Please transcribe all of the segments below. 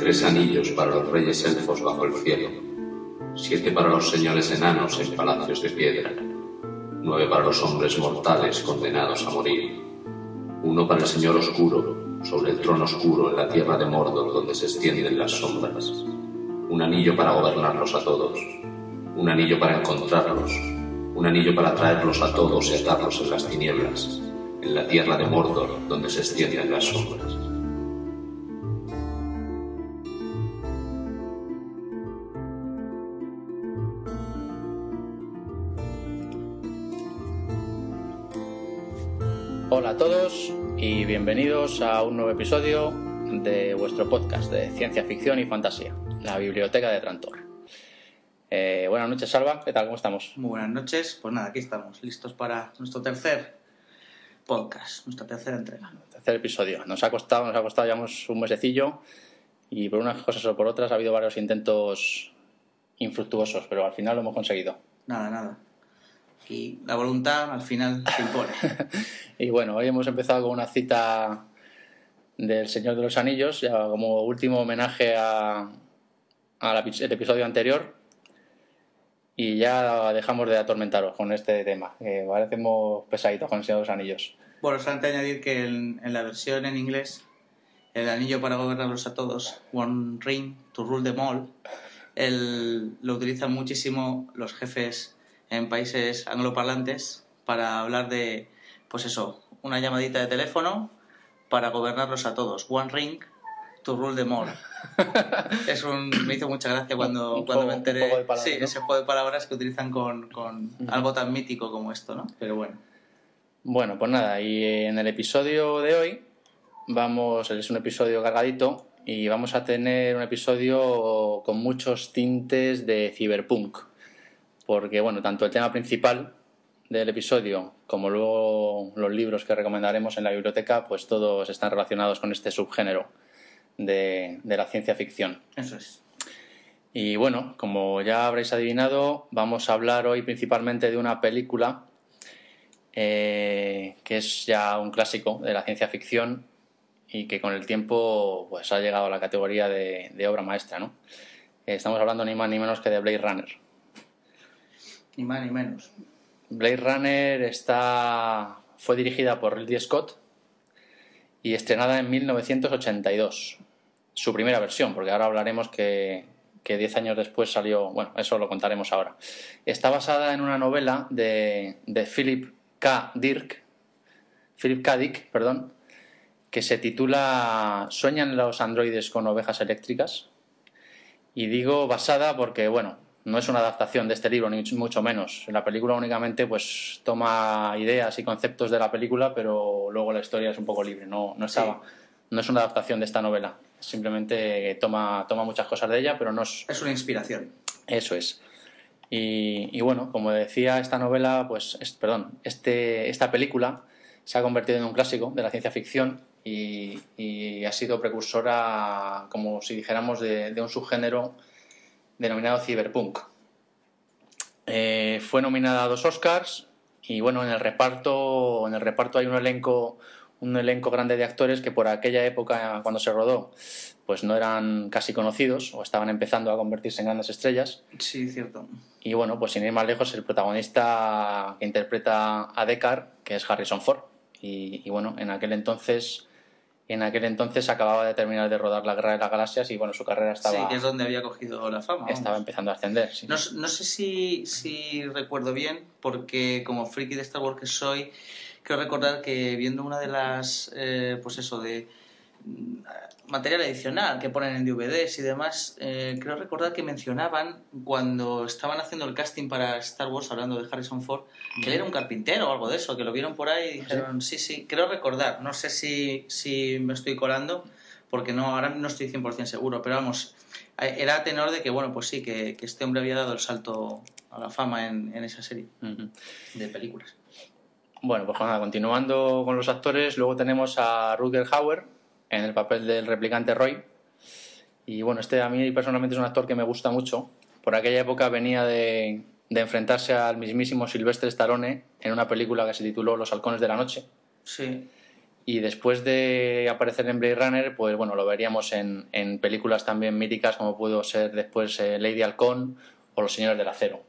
Tres anillos para los reyes elfos bajo el cielo, siete para los señores enanos en palacios de piedra, nueve para los hombres mortales condenados a morir, uno para el señor oscuro, sobre el trono oscuro en la tierra de Mordor donde se extienden las sombras, un anillo para gobernarlos a todos, un anillo para encontrarlos, un anillo para traerlos a todos y atarlos en las tinieblas, en la tierra de Mordor donde se extienden las sombras. Hola a todos y bienvenidos a un nuevo episodio de vuestro podcast de ciencia ficción y fantasía, la Biblioteca de Trantor. Eh, buenas noches, Salva, ¿qué tal? ¿Cómo estamos? Muy buenas noches, pues nada, aquí estamos, listos para nuestro tercer podcast, nuestra tercera entrega. Tercer episodio. Nos ha costado, nos ha costado ya un mesecillo y por unas cosas o por otras ha habido varios intentos infructuosos, pero al final lo hemos conseguido. Nada, nada. Y la voluntad al final se impone. y bueno, hoy hemos empezado con una cita del Señor de los Anillos, ya como último homenaje a, al episodio anterior. Y ya dejamos de atormentaros con este tema, que parecemos pesaditos con el Señor de los Anillos. Bueno, solamente añadir que en, en la versión en inglés, el anillo para gobernarlos a todos, One Ring to Rule them all, el, lo utilizan muchísimo los jefes en países angloparlantes para hablar de, pues eso, una llamadita de teléfono para gobernarlos a todos. One ring to rule them all. es un, me hizo mucha gracia cuando, cuando me enteré. sí, ese juego de palabras que utilizan con, con algo tan mítico como esto, ¿no? Pero bueno. Bueno, pues nada, y en el episodio de hoy vamos, es un episodio cargadito y vamos a tener un episodio con muchos tintes de cyberpunk porque bueno, tanto el tema principal del episodio como luego los libros que recomendaremos en la biblioteca, pues todos están relacionados con este subgénero de, la ciencia ficción. Eso es. Y bueno, como ya habréis adivinado, vamos a hablar hoy principalmente de una película eh, que es ya un clásico de la ciencia ficción y que con el tiempo pues ha llegado a la categoría de, de obra maestra, ¿no? Estamos hablando ni más ni menos que de Blade Runner. Ni más ni menos. Blade Runner está, fue dirigida por Ridley Scott y estrenada en 1982. Su primera versión, porque ahora hablaremos que, que diez años después salió. Bueno, eso lo contaremos ahora. Está basada en una novela de, de Philip K. Dirk, Philip K. Dick, perdón, que se titula ¿Sueñan los androides con ovejas eléctricas? Y digo basada porque, bueno, no es una adaptación de este libro, ni mucho menos. La película únicamente pues toma ideas y conceptos de la película, pero luego la historia es un poco libre, no, no, estaba, no es una adaptación de esta novela. Simplemente toma, toma muchas cosas de ella, pero no es... Es una inspiración. Eso es. Y, y bueno, como decía, esta novela, pues, es, perdón, este, esta película se ha convertido en un clásico de la ciencia ficción y, y ha sido precursora, como si dijéramos, de, de un subgénero denominado Cyberpunk. Eh, fue nominada a dos Oscars y bueno, en el reparto, en el reparto hay un elenco, un elenco grande de actores que por aquella época, cuando se rodó, pues no eran casi conocidos o estaban empezando a convertirse en grandes estrellas. Sí, cierto. Y bueno, pues sin ir más lejos, el protagonista que interpreta a Deckard, que es Harrison Ford. Y, y bueno, en aquel entonces en aquel entonces acababa de terminar de rodar La Guerra de las Galaxias y bueno, su carrera estaba... Sí, que es donde había cogido la fama. Estaba empezando a ascender, sí. No, no sé si, si, recuerdo bien, porque como friki de Star Wars que soy, quiero recordar que viendo una de las, eh, pues eso, de material adicional que ponen en DVDs y demás. Eh, creo recordar que mencionaban cuando estaban haciendo el casting para Star Wars, hablando de Harrison Ford, que él era un carpintero o algo de eso, que lo vieron por ahí y dijeron, sí, sí, creo recordar, no sé si, si me estoy colando, porque no, ahora no estoy 100% seguro, pero vamos, eh, era tenor de que, bueno, pues sí, que, que este hombre había dado el salto a la fama en, en esa serie de películas. Bueno, pues nada, continuando con los actores, luego tenemos a Rutger Hauer en el papel del replicante Roy. Y bueno, este a mí personalmente es un actor que me gusta mucho. Por aquella época venía de, de enfrentarse al mismísimo Sylvester Stallone en una película que se tituló Los halcones de la noche. Sí. Y después de aparecer en Blade Runner, pues bueno, lo veríamos en, en películas también míticas como pudo ser después eh, Lady Halcón o Los Señores del Acero.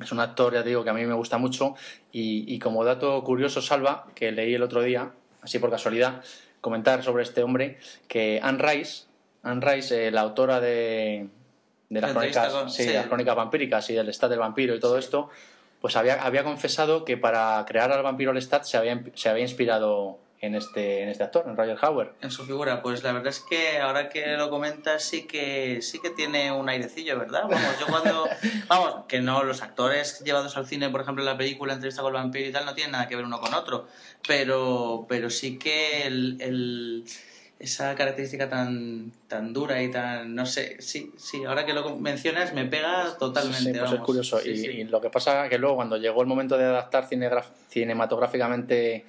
Es un actor, ya digo, que a mí me gusta mucho y, y, como dato curioso, Salva, que leí el otro día, así por casualidad, comentar sobre este hombre, que Anne Rice, Anne Rice eh, la autora de, de las, crónicas, con, sí, sí. las crónicas vampíricas y del Lestat del vampiro y todo sí. esto, pues había, había confesado que para crear al vampiro Lestat se había, se había inspirado en este, en este actor, en Roger Hauer. En su figura, pues la verdad es que ahora que lo comentas sí que sí que tiene un airecillo, ¿verdad? Vamos, yo cuando vamos, que no los actores llevados al cine, por ejemplo, en la película Entrevista con el vampiro y tal no tienen nada que ver uno con otro, pero pero sí que el, el esa característica tan tan dura y tan no sé, sí, sí, ahora que lo mencionas me pega totalmente. Sí, pues vamos. es curioso sí, y, sí. y, lo que pasa es que luego cuando llegó el momento de adaptar cinematográficamente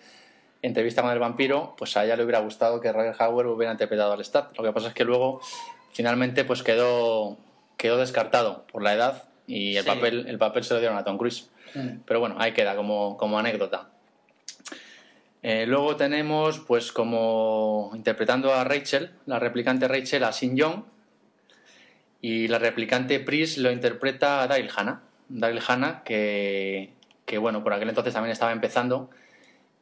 entrevista con el vampiro, pues a ella le hubiera gustado que Roger Hauer hubiera interpretado al Stat. Lo que pasa es que luego finalmente pues quedó, quedó descartado por la edad y el, sí. papel, el papel se lo dieron a Tom Cruise. Mm. Pero bueno, ahí queda como, como anécdota. Eh, luego tenemos, pues como interpretando a Rachel, la replicante Rachel a Sin Young y la replicante Pris lo interpreta a Daryl Hannah. Daryl Hannah que, que, bueno, por aquel entonces también estaba empezando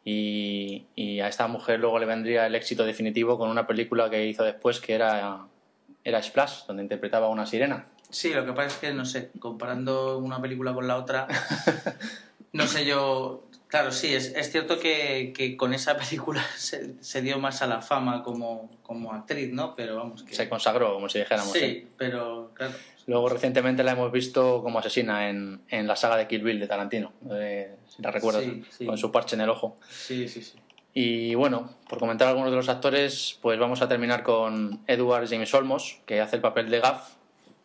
y, y, a esta mujer luego le vendría el éxito definitivo con una película que hizo después que era, era Splash, donde interpretaba a una sirena. Sí, lo que pasa es que, no sé, comparando una película con la otra, no sé yo... Claro, sí, es, es cierto que, que, con esa película se, se, dio más a la fama como, como actriz, ¿no? Pero vamos que... Se consagró, como si dijéramos. Sí, ¿eh? pero claro... Luego recientemente la hemos visto como asesina en, en la saga de Kill Bill de Tarantino, eh, si la recuerdas, sí, sí. con su parche en el ojo. Sí, sí, sí. Y bueno, por comentar algunos de los actores, pues vamos a terminar con Edward James Olmos, que hace el papel de Gaff,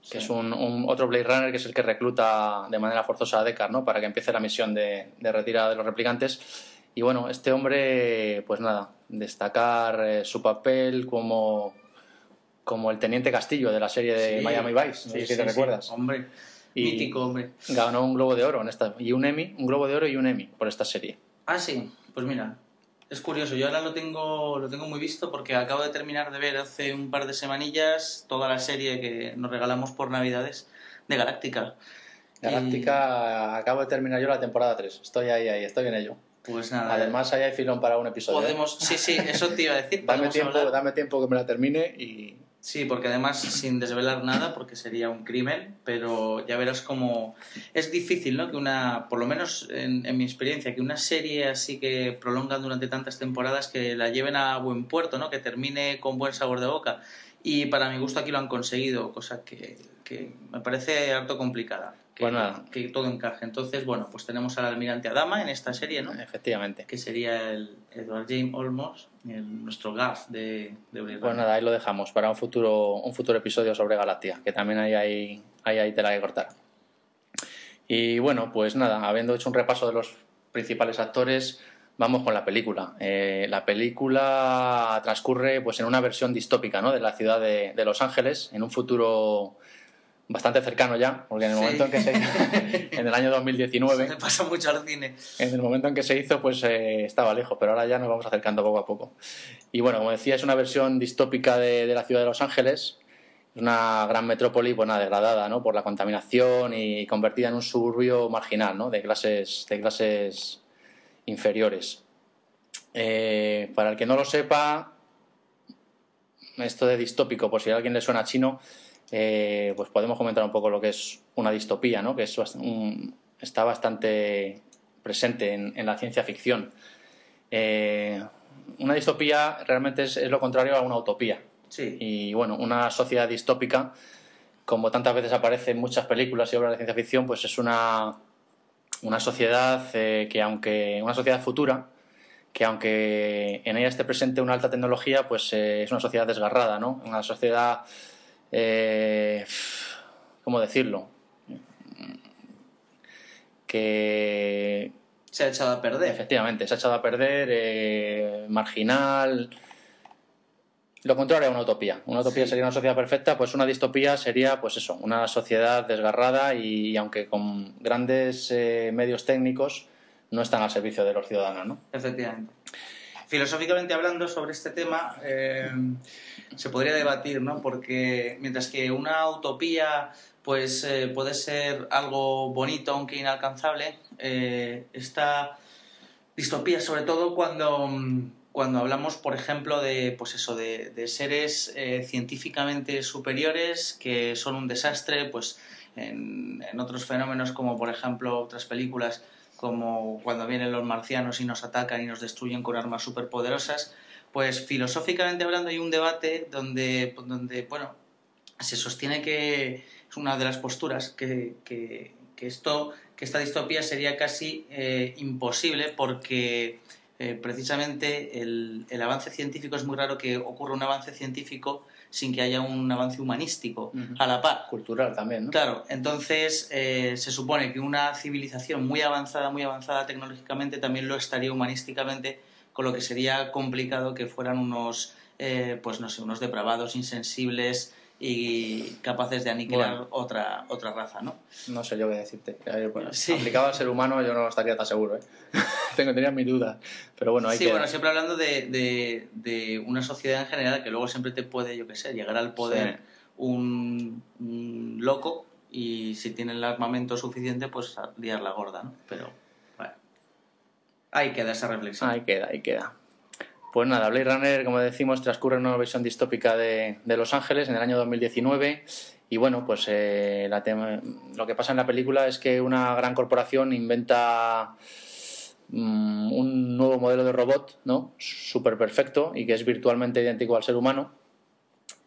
que sí. es un, un, otro Blade Runner que es el que recluta de manera forzosa a Deckard, ¿no? Para que empiece la misión de, de retirada de los replicantes. Y bueno, este hombre, pues nada, destacar eh, su papel como como el Teniente Castillo de la serie de sí, Miami Vice, no sé si te recuerdas. Hombre, y mítico, hombre. Ganó un Globo de Oro en esta, y un Emmy, un Globo de Oro y un Emmy por esta serie. Ah, sí, pues mira, es curioso, yo ahora lo tengo, lo tengo muy visto porque acabo de terminar de ver hace un par de semanillas toda la serie que nos regalamos por Navidades de Galáctica. Galáctica, y... acabo de terminar yo la temporada 3, estoy ahí, ahí, estoy en ello. Pues nada. Además, ahí hay filón para un episodio. ¿eh? Podemos, sí, sí, eso te iba a decir. dame, tiempo, hablar... dame tiempo que me la termine y, Sí, porque además sin desvelar nada, porque sería un crimen, pero ya verás como es difícil, ¿no? Que una, por lo menos en, en, mi experiencia, que una serie así que prolongan durante tantas temporadas que la lleven a buen puerto, ¿no? Que termine con buen sabor de boca. Y para mi gusto aquí lo han conseguido, cosa que, que me parece harto complicada. Que, bueno, que todo encaje. Entonces, bueno, pues tenemos al almirante Adama en esta serie, ¿no? Efectivamente. Que sería el Edward James Olmos, nuestro Gaff de, de Pues nada, ahí lo dejamos para un futuro, un futuro episodio sobre Galatia, que también hay ahí, hay ahí tela que cortar. Y bueno, pues nada, habiendo hecho un repaso de los principales actores, vamos con la película. Eh, la película transcurre pues en una versión distópica ¿no? de la ciudad de, de Los Ángeles, en un futuro bastante cercano ya, porque en el sí. momento en que se en el año 2019 se pasa mucho al cine. En el momento en que se hizo pues eh, estaba lejos, pero ahora ya nos vamos acercando poco a poco. Y bueno, como decía, es una versión distópica de, de la ciudad de Los Ángeles, una gran metrópoli pues nada, degradada ¿no? por la contaminación y convertida en un suburbio marginal ¿no? de clases de clases inferiores. Eh, para el que no lo sepa, esto de distópico, por si a alguien le suena chino, eh, pues podemos comentar un poco lo que es una distopía, ¿no? que es un, está bastante presente en, en, la ciencia ficción. Eh, una distopía realmente es, es lo contrario a una utopía. Sí. Y bueno, una sociedad distópica, como tantas veces aparece en muchas películas y obras de ciencia ficción, pues es una, una sociedad eh, que aunque, una sociedad futura, que aunque en ella esté presente una alta tecnología, pues eh, es una sociedad desgarrada, ¿no? Una sociedad, eh, ¿cómo decirlo? Que Se ha echado a perder. efectivamente se ha echado a perder, eh, marginal. Lo contrario a una utopía. Una utopía Sí. sería una sociedad perfecta, pues una distopía sería, pues eso, una sociedad desgarrada y, aunque con grandes eh, medios técnicos, no están al servicio de los ciudadanos, ¿no? Efectivamente. Filosóficamente hablando sobre este tema, eh, se podría debatir, ¿no? Porque mientras que una utopía pues eh, puede ser algo bonito aunque inalcanzable, eh, esta distopía sobre todo cuando, cuando hablamos, por ejemplo, de pues eso, de, de seres científicamente superiores que son un desastre, pues en, en otros fenómenos como por ejemplo otras películas como cuando vienen los marcianos y nos atacan y nos destruyen con armas superpoderosas, pues filosóficamente hablando hay un debate donde, donde bueno, se sostiene que es una de las posturas que, que, esto, que esta distopía sería casi eh, imposible porque eh, precisamente el, el avance científico es muy raro que ocurra un avance científico sin que haya un avance humanístico a la par. Cultural también, ¿no? Claro, entonces eh, se supone que una civilización muy avanzada, muy avanzada tecnológicamente, también lo estaría humanísticamente, con lo que sería complicado que fueran unos, eh, pues no sé, unos depravados, insensibles y capaces de aniquilar Bueno. otra, otra raza, ¿no? No sé yo qué decirte. Bueno, Sí. Aplicado al ser humano yo no estaría tan seguro, ¿eh? Tengo, tenía mis dudas. Pero bueno, hay sí, que... bueno, siempre hablando de, de- de una sociedad en general que luego siempre te puede, yo qué sé, llegar al poder Sí. un, un loco y si tiene el armamento suficiente, pues liar la gorda, ¿no? Pero, bueno, ahí queda esa reflexión. Ahí queda, ahí queda. Pues nada, Blade Runner, como decimos, transcurre en una versión distópica de, de Los Ángeles en el año 2019. Y bueno, pues eh, la lo que pasa en la película es que una gran corporación inventa mm, un nuevo modelo de robot, ¿no? Súper perfecto y que es virtualmente idéntico al ser humano.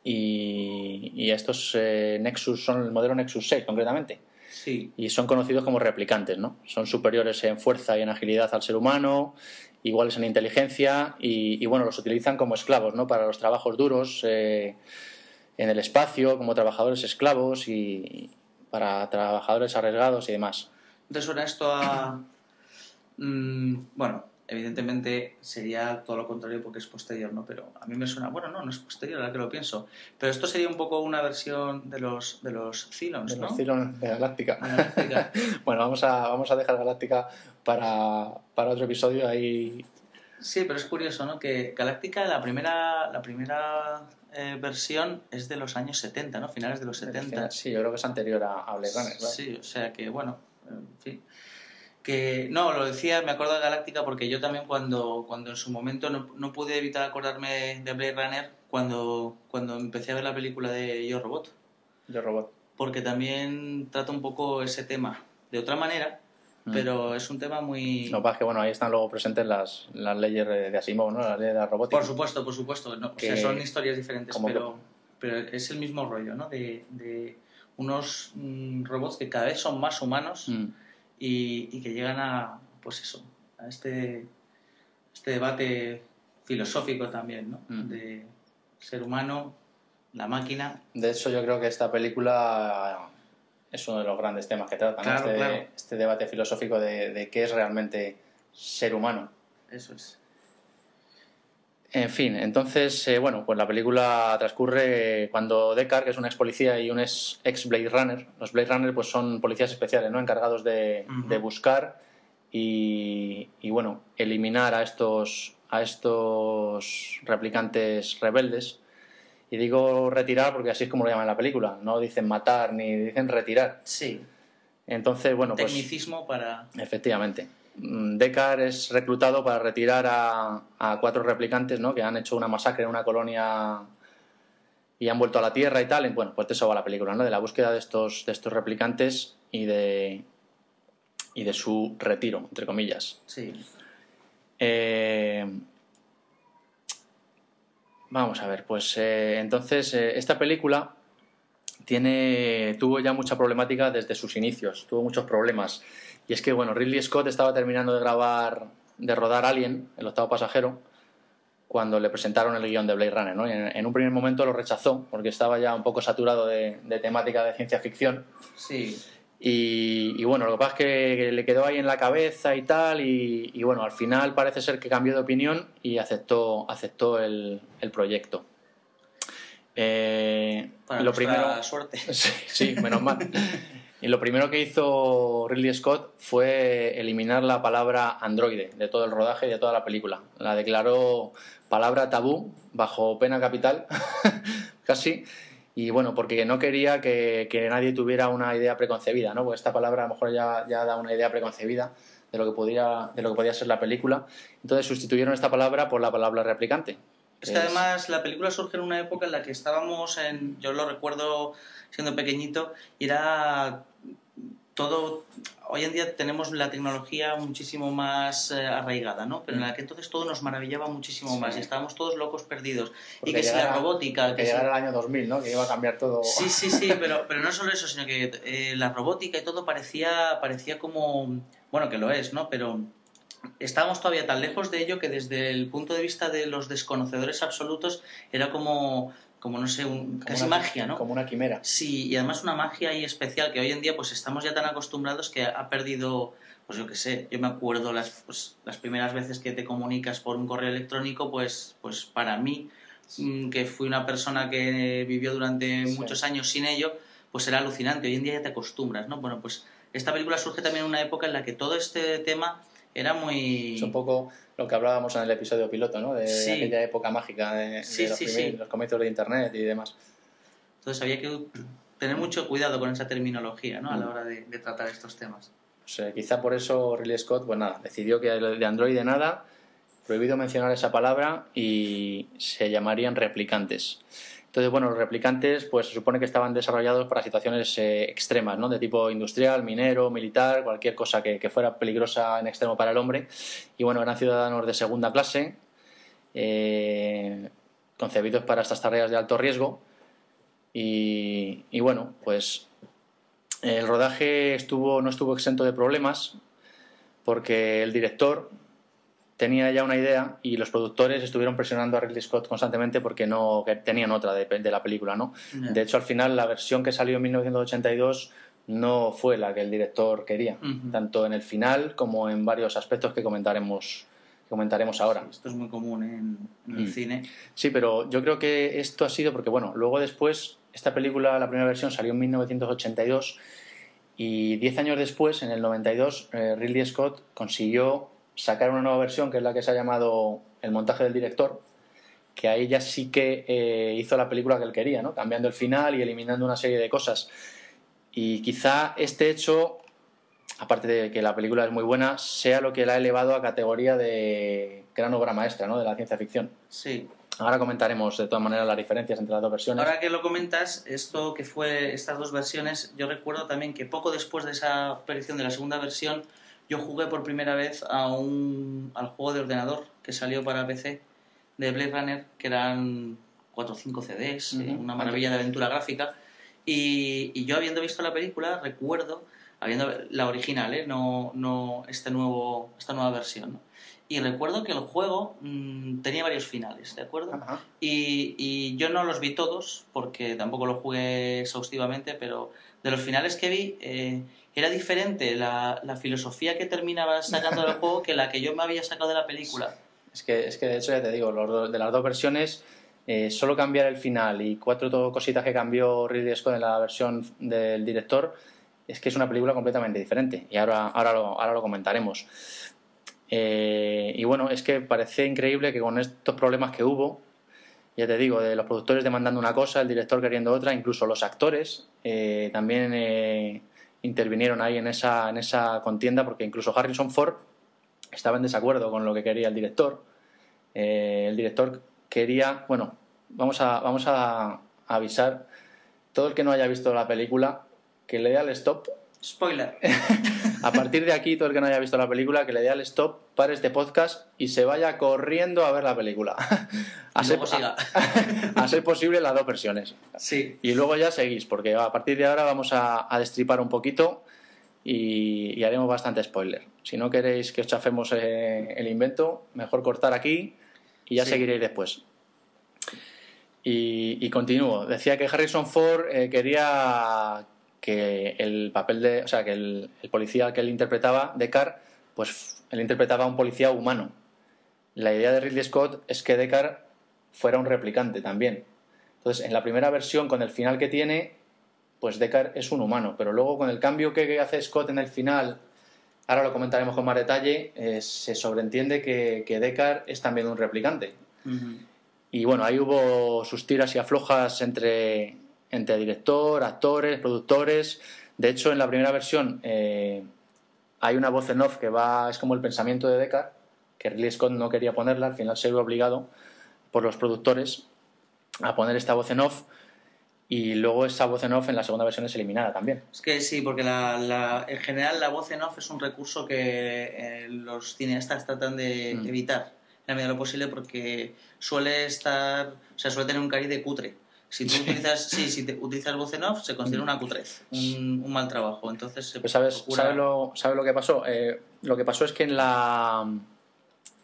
Y, y estos eh, Nexus son el modelo Nexus 6, concretamente Sí, y son conocidos como replicantes, ¿no? Son superiores en fuerza y en agilidad al ser humano, iguales en inteligencia y, bueno, los utilizan como esclavos, ¿no? Para los trabajos duros eh, en el espacio, como trabajadores esclavos y para trabajadores arriesgados y demás. ¿te suena esto a...? mm, bueno, evidentemente sería todo lo contrario porque es posterior, ¿no? Pero a mí me suena... Bueno, no, no es posterior, ahora que lo pienso. Pero esto sería un poco una versión de los, de los Cylons, De ¿no? los Cylons de Galáctica. Galáctica. bueno, vamos a, vamos a dejar Galáctica para, para otro episodio ahí. Sí, pero es curioso, ¿no? Que Galáctica, la primera, la primera eh, versión es de los años 70, ¿no? Finales de los 70. Sí, yo creo que es anterior a, a Blade Runner. Sí, o sea que, bueno, en fin. Que, no, lo decía, me acuerdo de Galáctica porque yo también cuando, cuando en su momento no, no pude evitar acordarme de Blade Runner cuando, cuando empecé a ver la película de Yo Robot. Yo Robot. Porque también trata un poco ese tema de otra manera, Mm. pero es un tema muy... Lo que pasa es que bueno, ahí están luego presentes las, las leyes de Asimov, ¿no? Las leyes de la robótica. Por supuesto, por supuesto. No, o sea, Que- son historias diferentes, pero, pero es el mismo rollo, ¿no? De, de unos mm, robots que cada vez son más humanos Mm. Y, y que llegan a, pues eso, a este, este debate filosófico también, ¿no? Mm. De ser humano, la máquina. De hecho, yo creo que esta película es uno de los grandes temas que trata, este, claro. este debate filosófico de, de qué es realmente ser humano. Eso es. En fin, entonces, eh, bueno, pues la película transcurre cuando Deckard, que es un ex policía y un ex, ex Blade Runner, los Blade Runner pues son policías especiales, ¿no? Encargados de, buscar y, y, bueno, eliminar a estos, a estos replicantes rebeldes. Y digo retirar porque así es como lo llaman en la película, no dicen matar ni dicen retirar. Sí, Entonces, bueno, pues... tecnicismo para... Efectivamente. Mm, Deckard es reclutado para retirar a, a cuatro replicantes ¿no? que han hecho una masacre en una colonia y han vuelto a la Tierra y tal. Bueno, pues de eso va la película, ¿no? de la búsqueda de estos, de estos replicantes y de, y de su retiro, entre comillas. Sí, Eh, Vamos a ver, pues eh, entonces eh, esta película tiene, tuvo ya mucha problemática desde sus inicios, tuvo muchos problemas. Y es que, bueno, Ridley Scott estaba terminando de grabar, de rodar Alien, el octavo pasajero, cuando le presentaron el guion de Blade Runner, ¿no? Y en, un primer momento lo rechazó, porque estaba ya un poco saturado de, temática de ciencia ficción. Sí. Y, bueno, lo que pasa es que le quedó ahí en la cabeza y tal, y, bueno, al final parece ser que cambió de opinión y aceptó, aceptó el, el proyecto. Eh, Para lo primero, suerte. Sí, menos mal. y lo primero que hizo Ridley Scott fue eliminar la palabra androide de todo el rodaje y de toda la película. La declaró palabra tabú bajo pena capital, casi. Y bueno, porque no quería que, nadie tuviera una idea preconcebida, ¿no? Porque esta palabra a lo mejor ya, ya da una idea preconcebida de lo que podía, de lo que podía ser la película. Entonces sustituyeron esta palabra por la palabra replicante, es que además la película surge en una época en la que estábamos en, yo lo recuerdo siendo pequeñito, y era todo, hoy en día tenemos la tecnología muchísimo más eh, arraigada, ¿no? Pero en mm. la que entonces todo nos maravillaba muchísimo más y estábamos todos locos perdidos. y que si la robótica... Que, que llegara el año 2000, ¿no? Que iba a cambiar todo... Sí, sí, sí, pero, pero no solo eso, sino que eh, la robótica y todo parecía, parecía como... Bueno, que lo es, ¿no? Pero estábamos todavía tan lejos de ello que desde el punto de vista de los desconocedores absolutos era como como no sé, casi magia, ¿no? Como una quimera. Sí, y además una magia ahí especial que hoy en día pues estamos ya tan acostumbrados que ha perdido, pues yo qué sé, yo me acuerdo las, pues, las primeras veces que te comunicas por un correo electrónico, pues, pues para mí, mm, que fui una persona que vivió durante muchos años sin ello, pues era alucinante. Hoy en día ya te acostumbras, ¿no? Bueno, pues esta película surge también en una época en la que todo este tema era muy... Es un poco lo que hablábamos en el episodio piloto, ¿no? De, aquella época mágica de, los, comienzos de Internet y demás. Entonces había que tener mucho cuidado con esa terminología, ¿no? A la mm. hora de, tratar estos temas. Pues, quizá por eso Ridley Scott, pues nada, decidió que de Android de nada, prohibido mencionar esa palabra y se llamarían replicantes. Entonces, bueno, los replicantes pues se supone que estaban desarrollados para situaciones eh, extremas, ¿no? De tipo industrial, minero, militar, cualquier cosa que, fuera peligrosa en extremo para el hombre. Y bueno, eran ciudadanos de segunda clase, eh, concebidos para estas tareas de alto riesgo. Y, y, bueno, pues el rodaje estuvo, no estuvo exento de problemas porque el director, tenía ya una idea y los productores estuvieron presionando a Ridley Scott constantemente porque no tenían otra de, la película, ¿no? De hecho, al final la versión que salió en 1982 no fue la que el director quería, tanto en el final como en varios aspectos que comentaremos comentaremos ahora. esto es muy común en, el mm. cine. Sí, pero yo creo que esto ha sido porque, bueno, luego después, esta película, la primera versión salió en 1982 y diez años después, en el 92, eh, Ridley Scott consiguió sacar una nueva versión que es la que se ha llamado el montaje del director, que ahí ya sí que eh, hizo la película que él quería, ¿no? cambiando el final y eliminando una serie de cosas. Y quizá este hecho, aparte de que la película es muy buena, sea lo que la ha elevado a categoría de gran obra maestra ¿no? de la ciencia ficción. Sí. Ahora comentaremos de todas maneras las diferencias entre las dos versiones. Ahora que lo comentas, esto que fue estas dos versiones, yo recuerdo también que poco después de esa aparición de la segunda versión, yo jugué por primera vez a un, al juego de ordenador que salió para PC de Blade Runner, que eran 4 o 5 CDs, eh, una maravilla de aventura gráfica. Y, y, yo habiendo visto la película, recuerdo, habiendo la original, ¿eh? no, no este nuevo, esta nueva versión, y recuerdo que el juego mm, tenía varios finales, ¿de acuerdo? Y, y, yo no los vi todos, porque tampoco lo jugué exhaustivamente, pero de los finales que vi, eh, era diferente la, la, filosofía que terminaba sacando del juego que la que yo me había sacado de la película. Es que, es que de hecho, ya te digo, de las dos versiones, eh, solo cambiar el final y cuatro cositas que cambió Ridley Scott en la versión del director, es que es una película completamente diferente. Y ahora, ahora, lo, ahora lo comentaremos. Eh, y bueno, es que parece increíble que con estos problemas que hubo, ya te digo, de los productores demandando una cosa, el director queriendo otra, incluso los actores eh, también intervinieron ahí en esa, en esa contienda, porque incluso Harrison Ford estaba en desacuerdo con lo que quería el director. Eh, el director quería, bueno, vamos a, vamos a avisar, todo el que no haya visto la película, que lea el stop. Spoiler. A partir de aquí, todo el que no haya visto la película, que le dé al stop, pare este podcast y se vaya corriendo a ver la película. A, ser, luego siga. a- a ser posible las dos versiones. Sí. Y luego ya seguís, porque a partir de ahora vamos a, a destripar un poquito y, y haremos bastante spoiler. Si no queréis que os chafemos eh, el invento, mejor cortar aquí y ya Sí. seguiréis después. Y, y continúo. Decía que Harrison Ford eh, quería que el papel de. O sea, que el, el policía que él interpretaba, Deckard, pues él interpretaba a un policía humano. La idea de Ridley Scott es que Deckard fuera un replicante también. Entonces, en la primera versión, con el final que tiene, pues Deckard es un humano. Pero luego, con el cambio que hace Scott en el final, ahora lo comentaremos con más detalle, eh, se sobreentiende que, que Deckard es también un replicante. Ujú. Y bueno, ahí hubo sus tiras y aflojas entre, entre director, actores, productores. De hecho, en la primera versión eh, hay una voz en off que va, es como el pensamiento de Deckard, que Ridley Scott no quería ponerla, al final se vio obligado por los productores a poner esta voz en off. Y luego esa voz en off en la segunda versión es eliminada también. Es que sí, porque la, la- en general la voz en off es un recurso que eh, los cineastas tratan de Mm. evitar en la medida de lo posible porque suele estar, o sea, suele tener un cariz de cutre. Si tú utilizas, sí, si te utilizas voz en off se considera una cutrez, un, un mal trabajo. Entonces se Pues ¿Sabes, procura- ¿sabes, lo, sabes lo que pasó? Eh, lo que pasó es que en la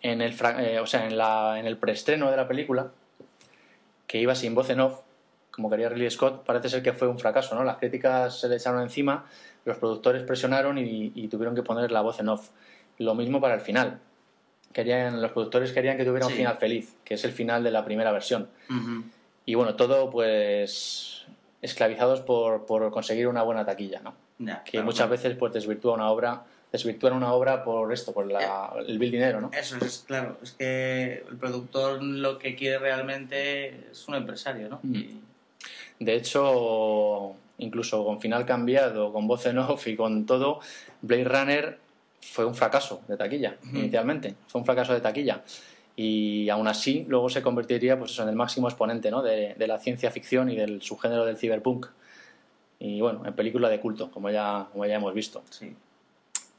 en el eh, o sea, en, la, en el preestreno de la película, que iba sin voz en off, como quería Ridley Scott, parece ser que fue un fracaso, ¿no? Las críticas se le echaron encima, los productores presionaron y, y tuvieron que poner la voz en off. Lo mismo para el final. Querían, los productores querían que tuviera un final feliz, que es el final de la primera versión. Ujú. Y bueno, todo pues esclavizados por, por conseguir una buena taquilla, ¿no? Que claro, muchas claro. veces pues desvirtúa una obra desvirtúan una obra por esto por la- el vil dinero no Eso es, claro. Es que el productor lo que quiere realmente es un empresario, ¿no? Mm. De hecho incluso con final cambiado con voz en off y con todo Blade Runner fue un fracaso de taquilla inicialmente fue un fracaso de taquilla y aún así luego se convertiría pues eso, en el máximo exponente ¿no? de, de la ciencia ficción y del subgénero del cyberpunk y bueno en película de culto como ya como ya hemos visto sí.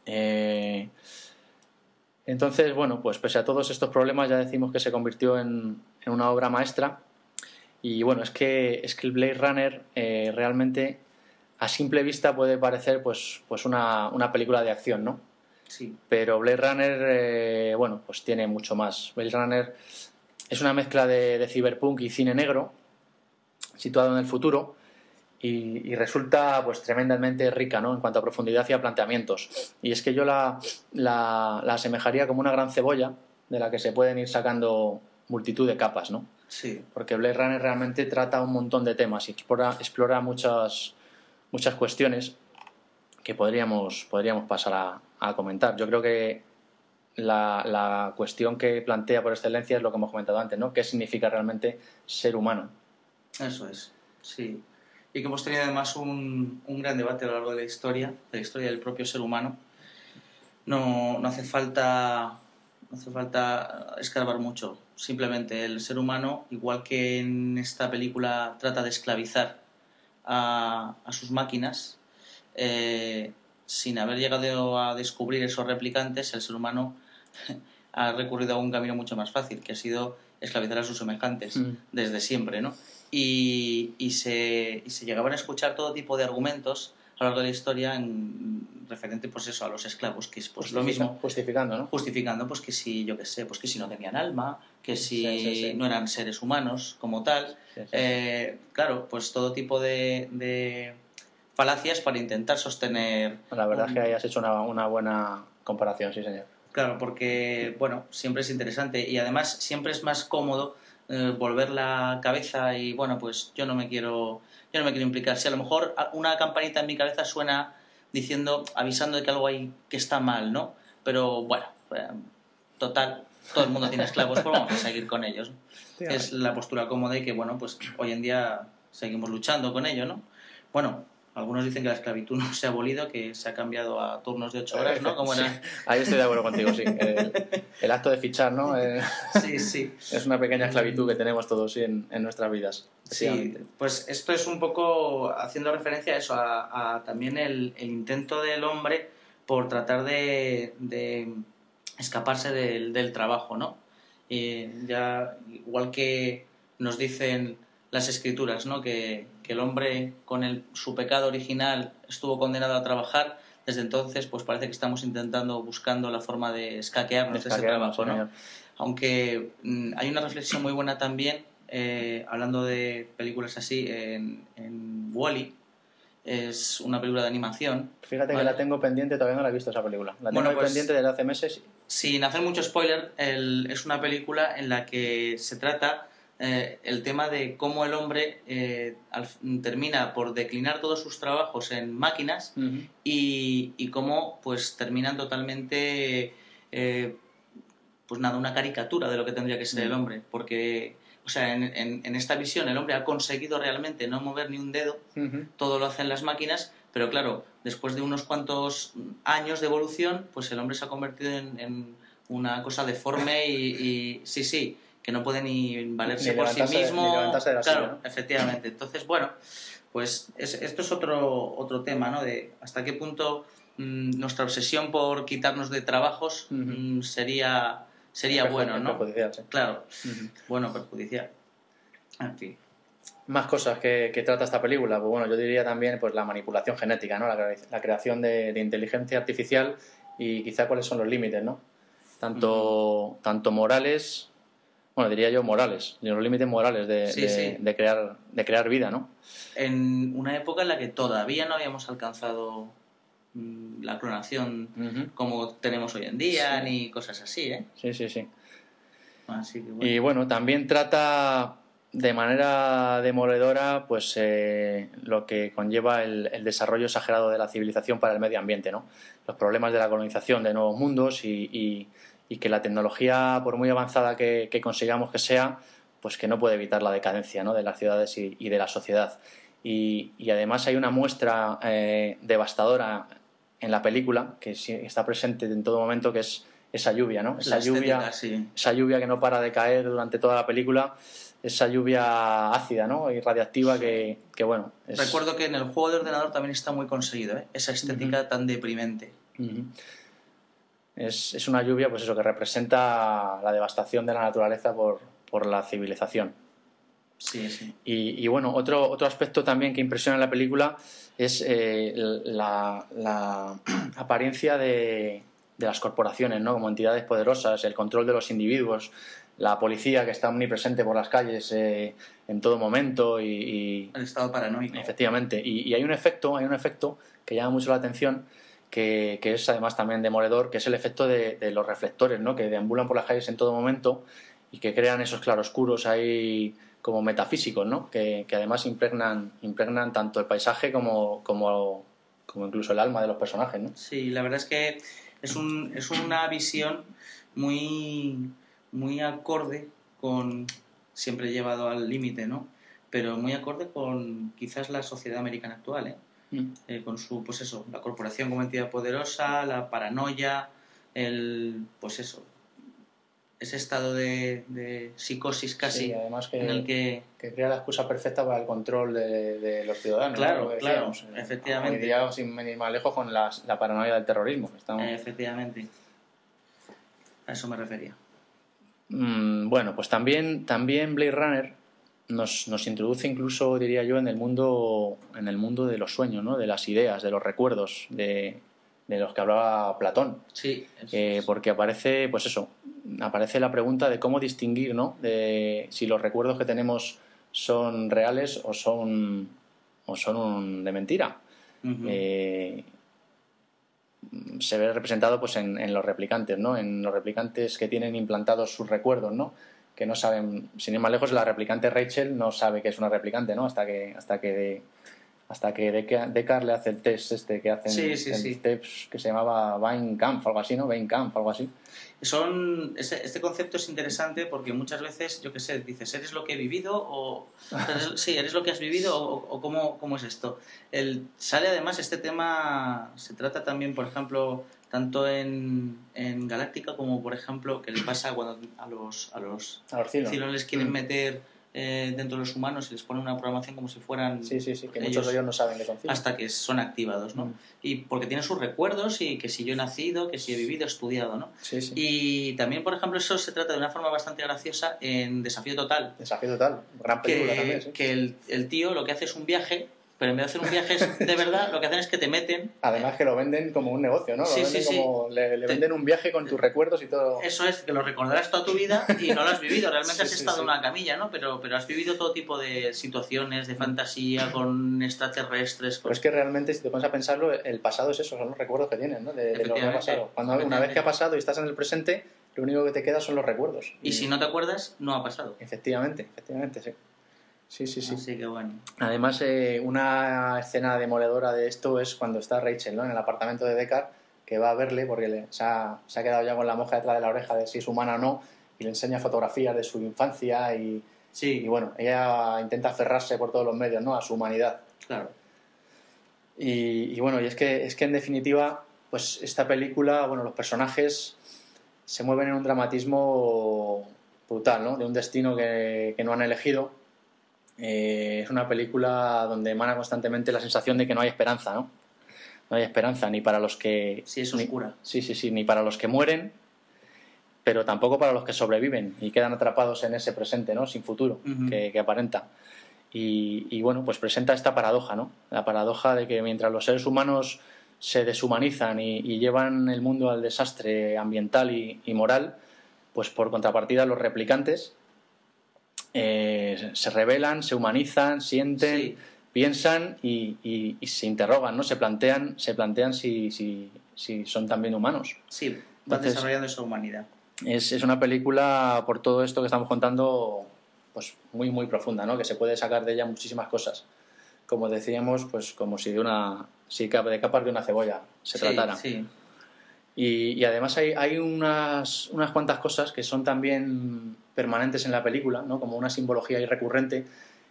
Eh, entonces, bueno, pues pese a todos estos problemas ya decimos que se convirtió en, en una obra maestra. Y bueno, es que, es que el Blade Runner eh, realmente a simple vista puede parecer pues, pues una, una película de acción, ¿no? Sí. Pero Blade Runner, eh, bueno, pues tiene mucho más. Blade Runner es una mezcla de, de cyberpunk y cine negro, situado en el futuro, y, y resulta pues tremendamente rica, ¿no? En cuanto a profundidad y a planteamientos. Y es que yo la, la, la asemejaría como una gran cebolla de la que se pueden ir sacando multitud de capas, ¿no? Sí. porque Blade Runner realmente trata un montón de temas y explora, explora muchas, muchas cuestiones que podríamos, podríamos pasar a, a comentar. Yo creo que la, la cuestión que plantea por excelencia es lo que hemos comentado antes, ¿no? ¿Qué significa realmente ser humano? Eso es, sí. Y que hemos tenido además un, un gran debate a lo largo de la historia, de la historia del propio ser humano. No, no hace falta no hace falta escarbar mucho. Simplemente el ser humano, igual que en esta película trata de esclavizar a, a sus máquinas, eh, sin haber llegado a descubrir esos replicantes, el ser humano ha recurrido a un camino mucho más fácil, que ha sido esclavizar a sus semejantes Mm. desde siempre, ¿no? Y, y se, y se llegaban a escuchar todo tipo de argumentos a lo largo de la historia en referente, pues eso, a los esclavos, que es pues lo mismo, Justificando, ¿no? justificando pues que si, yo qué sé, pues que si no tenían alma, que si Sí, sí, sí. no eran seres humanos como tal, eh, claro, pues todo tipo de, de falacias para intentar sostener La verdad un- es que hayas hecho una, una buena comparación, sí, señor. Claro, porque, bueno, siempre es interesante y además siempre es más cómodo eh, volver la cabeza y, bueno, pues yo no me quiero yo no me quiero implicar. Si a lo mejor una campanita en mi cabeza suena diciendo, avisando de que algo hay que está mal, ¿no? Pero, bueno, eh, total, todo el mundo tiene esclavos, pues vamos a seguir con ellos. Es la postura cómoda y que, bueno, pues hoy en día seguimos luchando con ello, ¿no? Bueno, algunos dicen que la esclavitud no se ha abolido, que se ha cambiado a turnos de ocho horas, ¿no? Como era... Sí, Ahí estoy de acuerdo contigo, sí. El, el acto de fichar, ¿no? Eh, Sí, sí. es una pequeña esclavitud que tenemos todos sí, en, en nuestras vidas. Sí, pues esto es un poco haciendo referencia a eso, a, a también el, el intento del hombre por tratar de, de escaparse del, del trabajo, ¿no? Y ya, igual que nos dicen las escrituras, ¿no? Que, que el hombre con el, su pecado original estuvo condenado a trabajar, desde entonces pues parece que estamos intentando, buscando la forma de escaquearnos de, ese trabajo, ¿no? Aunque mm, hay una reflexión muy buena también, eh, hablando de películas así, en, en Wally, es una película de animación. Fíjate que la tengo pendiente, todavía no la he visto esa película. La tengo pues, pendiente desde hace meses. Sin hacer mucho spoiler, el, es una película en la que se trata eh, el tema de cómo el hombre eh, termina por declinar todos sus trabajos en máquinas y, y, cómo pues terminan totalmente eh, pues nada, una caricatura de lo que tendría que ser el hombre, porque o sea, en, en, esta visión el hombre ha conseguido realmente no mover ni un dedo, todo lo hacen las máquinas, pero claro, después de unos cuantos años de evolución, pues el hombre se ha convertido en, una cosa deforme y, y, sí, sí, que no puede ni valerse por sí mismo. claro, efectivamente. Entonces, bueno, pues esto es otro, otro tema, ¿no? De hasta qué punto mm, nuestra obsesión por quitarnos de trabajos mm, sería, sería bueno, ¿no? Perjudicial, Claro, bueno, perjudicial. En fin. Más cosas que, trata esta película, pues bueno, yo diría también pues la manipulación genética, ¿no? La, creación de, inteligencia artificial y quizá cuáles son los límites, ¿no? Tanto, tanto morales bueno, diría yo morales, los límites morales de, de, crear, de crear vida, ¿no? En una época en la que todavía no habíamos alcanzado mm, la clonación como tenemos hoy en día, ni cosas así, ¿eh? Sí, sí, sí. Y bueno, también trata de manera demoledora pues eh, lo que conlleva el, desarrollo exagerado de la civilización para el medio ambiente, ¿no? Los problemas de la colonización de nuevos mundos y y que la tecnología, por muy avanzada que, consigamos que sea, pues que no puede evitar la decadencia ¿no? de las ciudades y, de la sociedad. Y, además hay una muestra eh, devastadora en la película que está presente en todo momento, que es esa lluvia, ¿no? Esa lluvia, esa lluvia que no para de caer durante toda la película, esa lluvia ácida, ¿no? Y radiactiva que, bueno. Recuerdo que en el juego de ordenador también está muy conseguido, ¿eh? Esa estética tan deprimente. Es, es, una lluvia, pues eso, que representa la devastación de la naturaleza por, por la civilización. Sí, sí. Y, y, bueno, otro, otro aspecto también que impresiona en la película es eh, la, la, apariencia de, de, las corporaciones, ¿no? Como entidades poderosas, el control de los individuos, la policía que está omnipresente por las calles eh, en todo momento y, y, El estado paranoico. Efectivamente. Y, y, hay un efecto, hay un efecto que llama mucho la atención que, es además también demoledor, que es el efecto de, los reflectores, ¿no? que deambulan por las calles en todo momento y que crean esos claroscuros ahí como metafísicos, ¿no? que, además impregnan, impregnan tanto el paisaje como, como, incluso el alma de los personajes. ¿no? Sí, la verdad es que es, un, es una visión muy, muy acorde con, siempre llevado al límite, ¿no? pero muy acorde con quizás la sociedad americana actual. ¿eh? Mm. Eh, con su, pues eso, la corporación como entidad poderosa, la paranoia, el, pues eso, ese estado de, psicosis casi además que, en el que... que crea la excusa perfecta para el control de, los ciudadanos. Claro, claro, efectivamente. Y sin venir más lejos con la, paranoia del terrorismo. Efectivamente. A eso me refería. Mm, bueno, pues también, también Blade Runner nos, nos, introduce incluso, diría yo, en el mundo, en el mundo de los sueños, ¿no? de las ideas, de los recuerdos, de, de los que hablaba Platón. Sí. Eh, porque aparece, pues eso, aparece la pregunta de cómo distinguir, ¿no? De si los recuerdos que tenemos son reales o son, o son de mentira. Eh, se ve representado pues en, en, los replicantes, ¿no? En los replicantes que tienen implantados sus recuerdos, ¿no? Que no saben, sin ir más lejos, la replicante Rachel no sabe que es una replicante, ¿no? Hasta que, hasta que hasta que Deckard le hace el test este que hacen sí, sí, sí. que se llamaba Bain Camp, algo así, ¿no? Bain Camp, algo así. Son, este, concepto es interesante porque muchas veces, yo qué sé, dices, ¿eres lo que he vivido? o Sí, ¿eres lo que has vivido? ¿O, cómo, cómo, es esto? El, sale además este tema, se trata también, por ejemplo, tanto en, en Galáctica como, por ejemplo, que le pasa cuando a los, a los, a les quieren mm. meter eh, dentro de los humanos y les ponen una programación como si fueran Sí, sí, sí, que ellos muchos de ellos no saben que son hasta que son activados, ¿no? Mm. Y porque tienen sus recuerdos y que si yo he nacido, que si he vivido, he estudiado, ¿no? Sí, sí. Y también, por ejemplo, eso se trata de una forma bastante graciosa en Desafío Total, Desafío total. Gran película que, también, sí. que el, el tío lo que hace es un viaje, pero en vez de hacer un viaje de verdad, lo que hacen es que te meten Además que lo venden como un negocio, ¿no? Lo Sí, venden sí, sí. como... Le, Te- venden un viaje con tus recuerdos y todo. Eso es, que lo recordarás toda tu vida y no lo has vivido. Realmente has estado en una camilla, ¿no? Pero, pero has vivido todo tipo de situaciones, de fantasía, con extraterrestres. Con... Pero es que realmente, si te pones a pensarlo, el pasado es eso, son los recuerdos que tienes, ¿no? De, de lo que ha pasado. Cuando una vez que ha pasado y estás en el presente, lo único que te queda son los recuerdos. Y si no te acuerdas, no ha pasado. Efectivamente, efectivamente, sí. Sí, sí, sí. Así que bueno. Además, eh, una escena demoledora de esto es cuando está Rachel ¿no? en el apartamento de Deckard, que va a verle porque le- se, ha, se ha quedado ya con la moja detrás de la oreja de si es humana o no, y le enseña fotografías de su infancia y, y Sí, bueno, ella intenta aferrarse por todos los medios ¿no? a su humanidad. claro. Y, y bueno, y es que, es que en definitiva, pues esta película, bueno, los personajes se mueven en un dramatismo brutal, ¿no? De un destino que, que no han elegido. Eh, es una película donde emana constantemente la sensación de que no hay esperanza, ¿no? No hay esperanza ni para los que... Sí, es ni- oscura. Sí, sí, sí, ni para los que mueren, pero tampoco para los que sobreviven y quedan atrapados en ese presente, ¿no? Sin futuro, que, que aparenta. Y, y, bueno, pues presenta esta paradoja, ¿no? La paradoja de que mientras los seres humanos se deshumanizan y, y llevan el mundo al desastre ambiental y, y moral, pues por contrapartida los replicantes eh, se rebelan, se humanizan, sienten, Sí. piensan y, y- y se interrogan, ¿no? Se plantean, se plantean si, si, si son también humanos. Sí, Entonces- desarrollando esa humanidad. Es, es una película, por todo esto que estamos contando, pues muy, muy profunda, ¿no? Que se puede sacar de ella muchísimas cosas. Como decíamos, pues como si de una si de capas de una cebolla se Sí, tratara. Sí, Y, y además hay, hay unas, unas cuantas cosas que son también permanentes en la película, ¿no? como una simbología ahí recurrente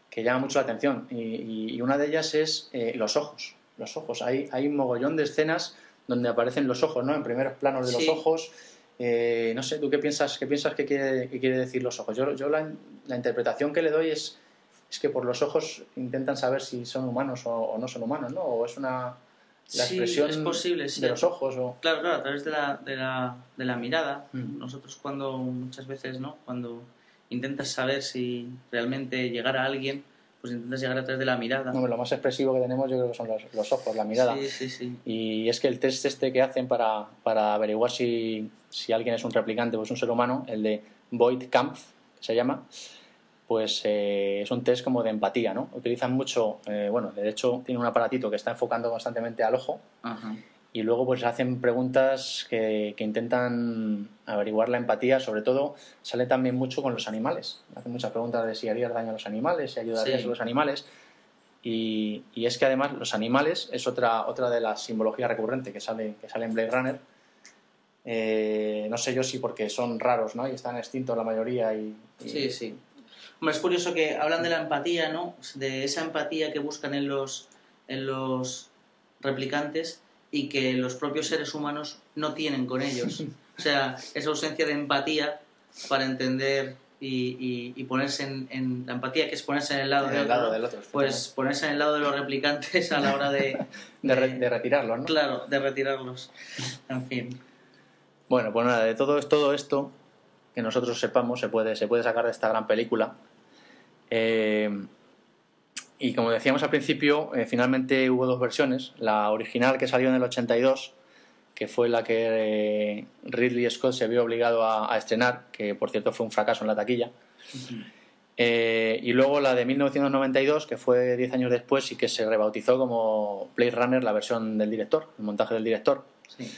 que llama mucho la atención. Y, y- y una de ellas es eh, los ojos. Los ojos. Hay, hay un mogollón de escenas donde aparecen los ojos, ¿no? En primeros planos de Sí. los ojos. Eh, no sé, ¿tú qué piensas, qué piensas que quiere, que quiere decir los ojos? Yo, yo la, la interpretación que le doy es, es que por los ojos intentan saber si son humanos o, o no son humanos, ¿no? O es una la Sí, expresión es posible, sí. de los ojos o... Claro, claro, a través de la, de la, de la mirada. Mm. Nosotros cuando, muchas veces, ¿no? Cuando intentas saber si realmente llegar a alguien, pues intentas llegar a través de la mirada. No, lo más expresivo que tenemos yo creo que son los, los ojos, la mirada. Sí, sí, sí. Y es que el test este que hacen para, para averiguar si, si alguien es un replicante o es un ser humano, el de Void Kampf, que se llama, pues eh, es un test como de empatía, ¿no? Utilizan mucho, eh, bueno, de hecho tiene un aparatito que está enfocando constantemente al ojo Ajá. y luego pues hacen preguntas que, que intentan averiguar la empatía, sobre todo sale también mucho con los animales. Hacen muchas preguntas de si harías daño a los animales, si ayudarías Sí. a los animales. Y, y es que además los animales es otra, otra de las simbologías recurrentes que sale, que sale en Blade Runner. Eh, no sé yo si porque son raros, ¿no? Y están extintos la mayoría y... y- Sí, sí. Hombre, es curioso que hablan de la empatía, ¿no? De esa empatía que buscan en los, en los replicantes y que los propios seres humanos no tienen con ellos. O sea, esa ausencia de empatía para entender y, y- y ponerse en, en la empatía, que es ponerse en el lado, en del el del otro. pues ponerse en el lado de los replicantes a la hora de, de, re- de retirarlos, ¿no? claro, de retirarlos. En fin. Bueno, pues nada, de todo, todo esto que nosotros sepamos se puede, se puede sacar de esta gran película. Eh, y como decíamos al principio, eh, finalmente hubo dos versiones. La original que salió en el 82, que fue la que eh, Ridley Scott se vio obligado a, a estrenar, que por cierto fue un fracaso en la taquilla. Eh, y luego la de 1992, que fue 10 años después y que se rebautizó como Blade Runner, la versión del director, el montaje del director. Sí.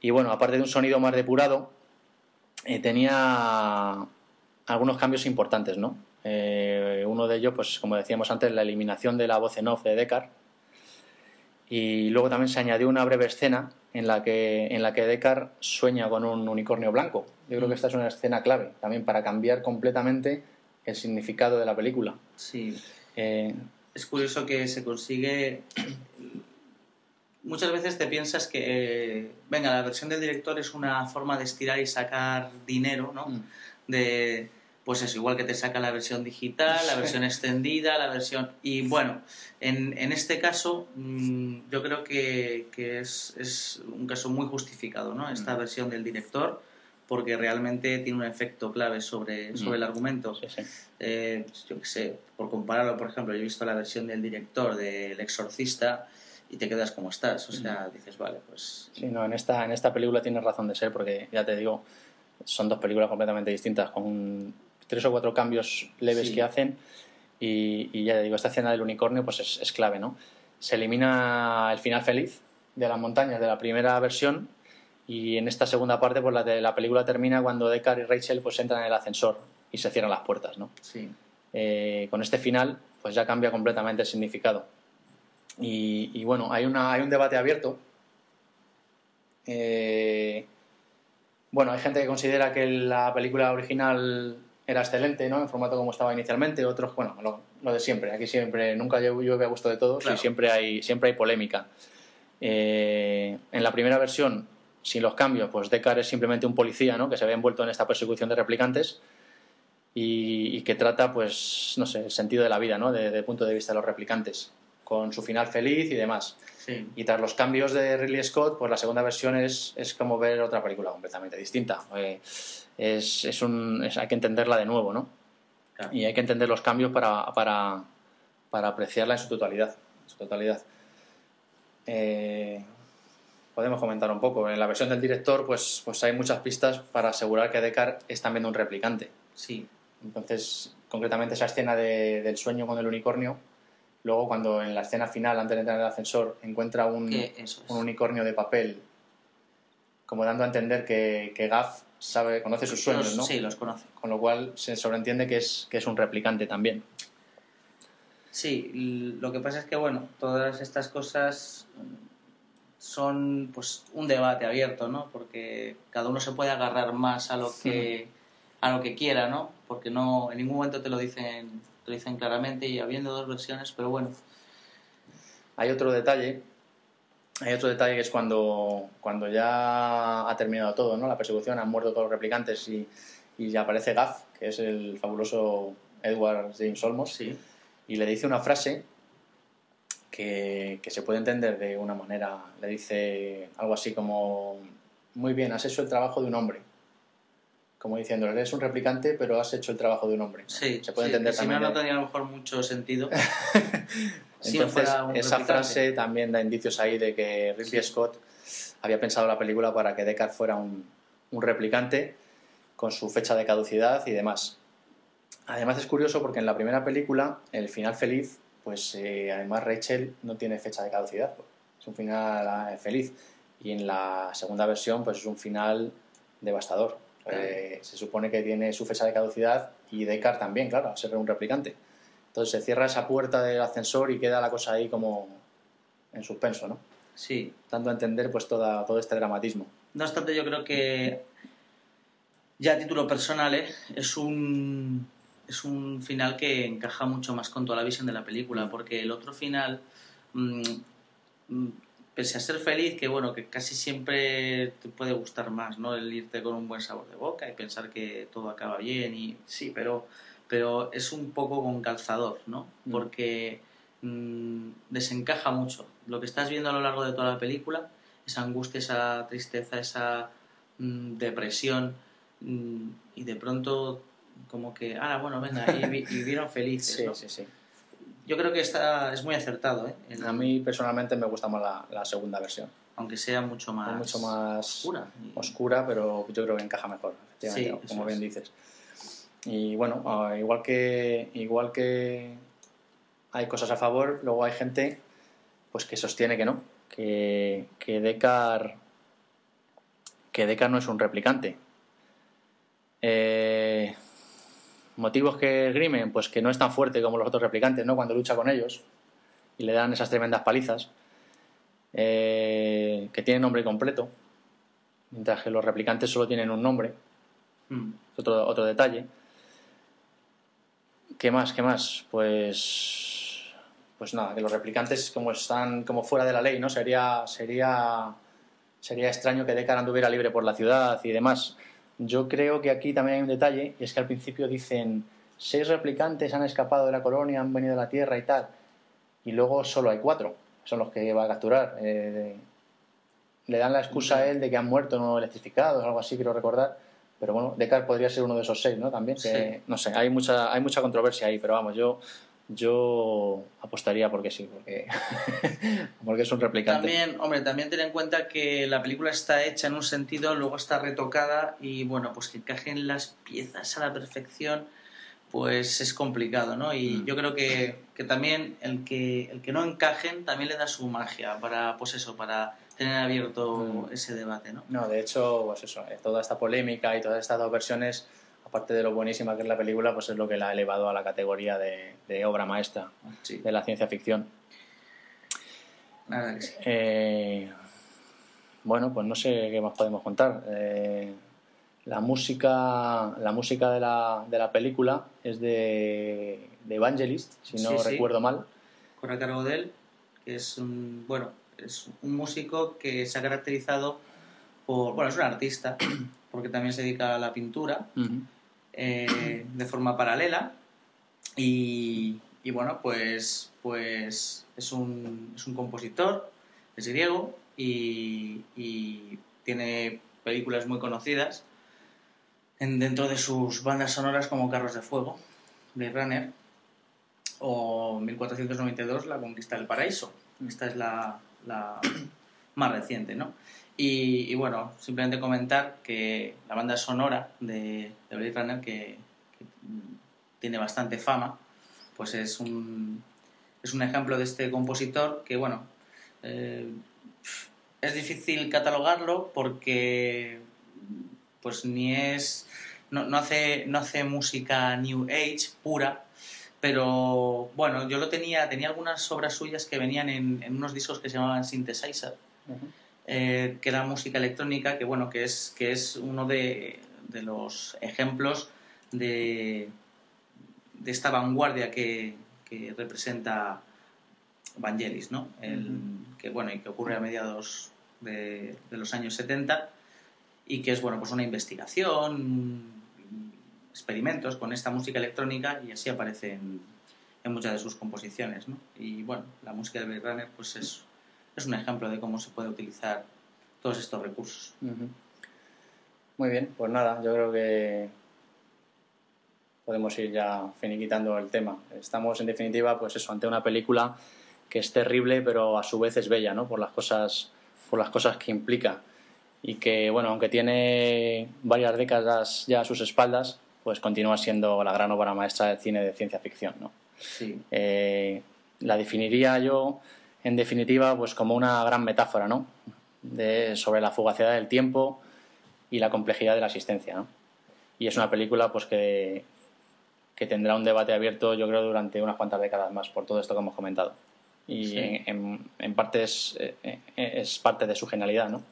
Y bueno, aparte de un sonido más depurado, eh, tenía algunos cambios importantes, ¿no? Eh, uno de ellos, pues como decíamos antes, la eliminación de la voz en off de Deckard. Y luego también se añadió una breve escena en la que, en la que Deckard sueña con un unicornio blanco. Yo creo que esta es una escena clave también para cambiar completamente el significado de la película. Sí. Eh, es curioso que se consigue. Muchas veces te piensas que, eh, venga, la versión del director es una forma de estirar y sacar dinero, ¿no? Mm. De, pues es igual que te saca la versión digital, la versión extendida, la versión... Y bueno, en, en este caso mm, yo creo que, que es, es, un caso muy justificado, ¿no? Esta Mm. versión del director, porque realmente tiene un efecto clave sobre, sobre el argumento. Sí, sí. Eh, pues yo qué sé, por compararlo, por ejemplo, yo he visto la versión del director del Exorcista y te quedas como estás. O sea, dices, vale, pues... Sí, no, en esta, en esta película tienes razón de ser porque, ya te digo, son dos películas completamente distintas, con tres o cuatro cambios leves Sí. que hacen y, y ya digo, esta escena del unicornio pues es, es clave, ¿no? Se elimina el final feliz de las montañas de la primera versión y en esta segunda parte pues la, de, la película termina cuando Deckard y Rachel pues entran en el ascensor y se cierran las puertas, ¿no? Sí. Eh, con este final pues ya cambia completamente el significado. Y, y bueno, hay, una, hay un debate abierto. Eh, bueno, hay gente que considera que la película original era excelente, ¿no? En formato como estaba inicialmente, otros, bueno, lo, lo de siempre. Aquí siempre, nunca llueve a gusto de todos Claro. y siempre hay, siempre hay polémica. Eh, en la primera versión, sin los cambios, pues Deckard es simplemente un policía, ¿no? Que se ve envuelto en esta persecución de replicantes y, y que trata, pues, no sé, el sentido de la vida, ¿no? Desde el punto de vista de los replicantes, con su final feliz y demás. Sí. Y tras los cambios de Ridley Scott, pues la segunda versión es, es como ver otra película completamente distinta. Eh, es, es un, es- hay que entenderla de nuevo, ¿no? Claro. Y hay que entender los cambios para, para, para apreciarla en su totalidad. en su totalidad. Eh, podemos comentar un poco. En la versión del director, pues, pues hay muchas pistas para asegurar que Deckard es también un replicante. Sí. Entonces, concretamente esa escena de- del sueño con el unicornio, luego cuando en la escena final, antes de entrar en el ascensor, encuentra un, es. unicornio de papel, como dando a entender que, que Gaff sabe, conoce sus sueños, Los- ¿no? Sí, los conoce. Con lo cual se sobreentiende que es, que es un replicante también. Sí, lo que pasa es que, bueno, todas estas cosas son pues un debate abierto, ¿no? Porque cada uno se puede agarrar más a lo que a lo que quiera, ¿no? Porque no en ningún momento te lo dicen lo dicen claramente y habiendo dos versiones, pero bueno, Hay otro detalle, hay otro detalle que es cuando, cuando ya ha terminado todo, ¿no? La persecución, han muerto todos los replicantes y, y ya aparece Gaff, que es el fabuloso Edward James Olmos, sí, y le dice una frase que, que se puede entender de una manera. Le dice algo así como, muy bien, has hecho el trabajo de un hombre. Como diciendo, eres un replicante, pero has hecho el trabajo de un hombre. sí, Se puede sí, entender que si no, también. no de- tendría a lo mejor mucho sentido. si Entonces, un esa frase también da indicios ahí de que Ridley Sí. Scott había pensado la película para que Deckard fuera un, un replicante con su fecha de caducidad y demás. Además es curioso porque en la primera película, el final feliz, pues eh, además Rachel no tiene fecha de caducidad. Es un final eh, feliz. Y en la segunda versión, pues es un final devastador. Eh, se supone que tiene su fecha de caducidad y Deckard también, claro, al ser un replicante. Entonces se cierra esa puerta del ascensor y queda la cosa ahí como en suspenso, ¿no? Sí, Dando a entender pues toda, todo este dramatismo. No obstante, yo creo que ya a título personal ¿eh? es un es un final que encaja mucho más con toda la visión de la película, porque el otro final, mm, mm, pese a ser feliz, que bueno, que casi siempre te puede gustar más, ¿no? El irte con un buen sabor de boca y pensar que todo acaba bien y sí, pero pero es un poco con calzador, ¿no? Mm. Porque mm, desencaja mucho. Lo que estás viendo a lo largo de toda la película, esa angustia, esa tristeza, esa mm, depresión, y de pronto como que, ah, bueno, venga, y, vi- y vivieron felices, Sí, ¿no? sí, sí. Yo creo que está, es muy acertado, ¿eh? El- A mí personalmente me gusta más la, la segunda versión. aunque sea mucho más, Es mucho más oscura. Y- oscura, pero yo creo que encaja mejor, Sí, como bien es. dices. Y bueno, ah, igual que igual que hay cosas a favor, luego hay gente pues que sostiene que no, que, que Deckard que Deckard no es un replicante. Eh, motivos que esgrimen, pues que no es tan fuerte como los otros replicantes, ¿no? Cuando lucha con ellos y le dan esas tremendas palizas. Eh, que tiene nombre completo, mientras que los replicantes solo tienen un nombre. Mm. Es otro, otro detalle. ¿Qué más? ¿Qué más? Pues. Pues nada, que los replicantes, como están como fuera de la ley, ¿no? Sería. Sería. Sería extraño que Deckard anduviera libre por la ciudad y demás. Yo creo que aquí también hay un detalle, y es que al principio dicen seis replicantes han escapado de la colonia, han venido a la Tierra y tal, y luego solo hay cuatro, son los que va a capturar. Eh, le dan la excusa a él de que han muerto no electrificados, algo así, quiero recordar. Pero bueno, Descartes podría ser uno de esos seis, ¿no? También, que, no sé, hay mucha, hay mucha controversia ahí, pero vamos, yo, yo apostaría porque sí, porque, porque es un replicante. También, hombre, también ten en cuenta que la película está hecha en un sentido, luego está retocada y bueno, pues que encajen las piezas a la perfección, pues es complicado, ¿no? Y Mm. yo creo que, que también el que, el que no encajen también le da su magia para, pues eso, para tener abierto Mm. ese debate, ¿no? No, de hecho, pues eso, eh, toda esta polémica y todas estas dos versiones, aparte de lo buenísima que es la película, pues es lo que la ha elevado a la categoría de, de obra maestra Sí, de la ciencia ficción. nada que sí. Eh, bueno, pues no sé qué más podemos contar. Eh, la música, la música de, la, de la película es de, de Evangelist, si no Sí, recuerdo mal. corre a cargo de él, que es un, bueno, es un músico que se ha caracterizado por, bueno, es un artista, porque también se dedica a la pintura eh, de forma paralela y, y bueno, pues, pues es, un, es un compositor, es griego y, y tiene películas muy conocidas en, dentro de sus bandas sonoras como Carros de Fuego, Blade Runner o 1492 La Conquista del Paraíso. Esta es la, la más reciente, ¿no? Y, bueno, simplemente comentar que la banda sonora de, de Blade Runner, que, tiene bastante fama, pues es un, es un ejemplo de este compositor que, bueno, eh, es difícil catalogarlo porque pues ni es no, no hace no hace música new age pura pero bueno yo lo tenía tenía algunas obras suyas que venían en, en unos discos que se llamaban synthesizer eh, que era música electrónica que bueno que es que es uno de, de los ejemplos de, de esta vanguardia que, que representa Vangelis, ¿no? El, que bueno y que ocurre a mediados de, de los años 70 y que es bueno pues una investigación experimentos con esta música electrónica y así aparece en, en muchas de sus composiciones ¿no? y bueno la música de Blade Runner pues es, es un ejemplo de cómo se puede utilizar todos estos recursos. Muy bien, pues nada, yo creo que podemos ir ya finiquitando el tema. Estamos, en definitiva, pues eso, ante una película que es terrible, pero a su vez es bella, ¿no? Por las cosas, por las cosas que implica. Y que, bueno, aunque tiene varias décadas ya a sus espaldas, pues continúa siendo la gran obra maestra del cine de ciencia ficción, ¿no? sí Eh, la definiría yo, en definitiva, pues como una gran metáfora, ¿no? De, sobre la fugacidad del tiempo y la complejidad de la existencia, ¿no? Y es una película, pues que, que tendrá un debate abierto, yo creo, durante unas cuantas décadas más, por todo esto que hemos comentado. Y Sí. en, en- en parte es, eh, eh, es parte de su genialidad, ¿no?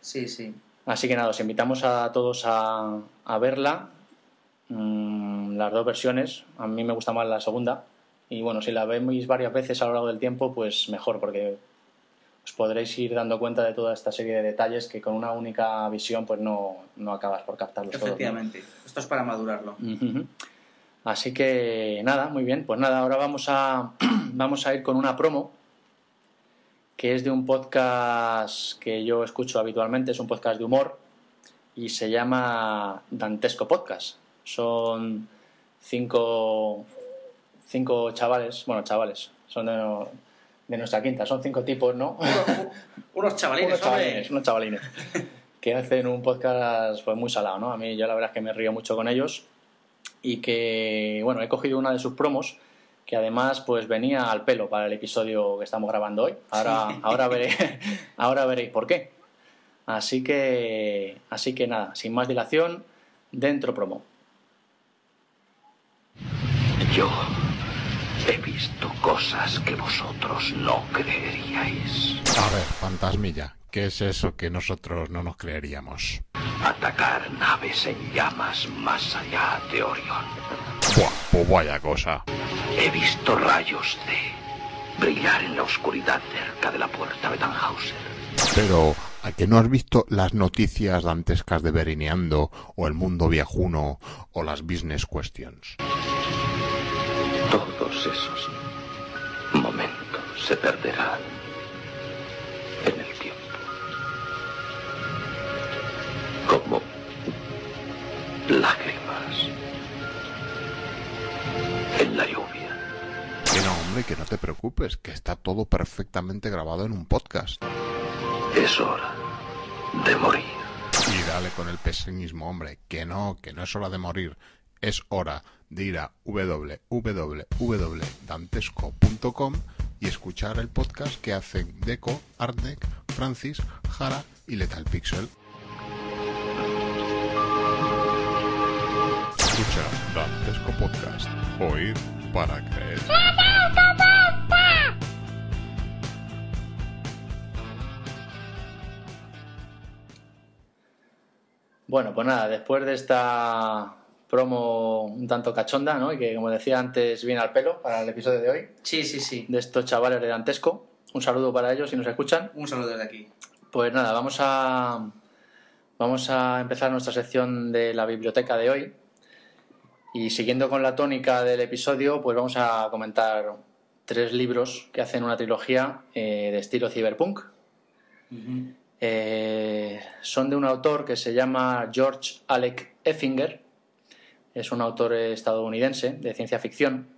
sí sí Así que nada, os invitamos a todos a, a verla. Mm, las dos versiones. A mí me gusta más la segunda. Y bueno, si la veis varias veces a lo largo del tiempo, pues mejor, porque os podréis ir dando cuenta de toda esta serie de detalles que con una única visión pues no, no acabas por captarlos todos. ¿no? efectivamente esto es para madurarlo. Así que nada, muy bien. Pues nada, ahora vamos a, vamos a ir con una promo que es de un podcast que yo escucho habitualmente, es un podcast de humor y se llama Dantesco Podcast. Son cinco, cinco chavales, bueno, chavales, son de, no- de nuestra quinta, son cinco tipos, ¿no? unos chavalines unos chavalines, unos chavalines que hacen un podcast pues muy salado, ¿no? A mí yo la verdad es que me río mucho con ellos y que, bueno, he cogido una de sus promos que además pues venía al pelo para el episodio que estamos grabando hoy. Ahora, Sí. ahora, veré, ahora veréis por qué. Así que, así que nada, sin más dilación, dentro promo. Yo he visto cosas que vosotros no creeríais. A ver, fantasmilla, ¿qué es eso que nosotros no nos creeríamos? Atacar naves en llamas más allá de Orión. Buah, pues vaya cosa. He visto rayos de brillar en la oscuridad cerca de la puerta de Tannhauser. Pero, ¿A que no has visto las noticias dantescas de Berineando o El Mundo Viajuno o las Business Questions? Todos esos momentos se perderán en el tiempo. Como lágrimas en la lluvia. Que no, hombre, que no te preocupes, que está todo perfectamente grabado en un podcast. Es hora de morir. Y dale con el pesimismo, hombre, que no, que no es hora de morir. Es hora de ir a www.dantesco.com y escuchar el podcast que hacen Deco, Artnek, Francis, Jara y Lethal Pixel. Escucha Dantesco Podcast. Oír para creer. Bueno, pues nada, después de esta promo un tanto cachonda, ¿no? Y que, como decía antes, viene al pelo para el episodio de hoy, Sí, sí, sí. de estos chavales de Dantesco. Un saludo para ellos si nos escuchan. Un saludo desde aquí. Pues nada, vamos a, vamos a empezar nuestra sección de la biblioteca de hoy. Y siguiendo con la tónica del episodio, pues vamos a comentar tres libros que hacen una trilogía eh, de estilo cyberpunk. Eh, son de un autor que se llama George Alec Effinger. Es un autor estadounidense de ciencia ficción.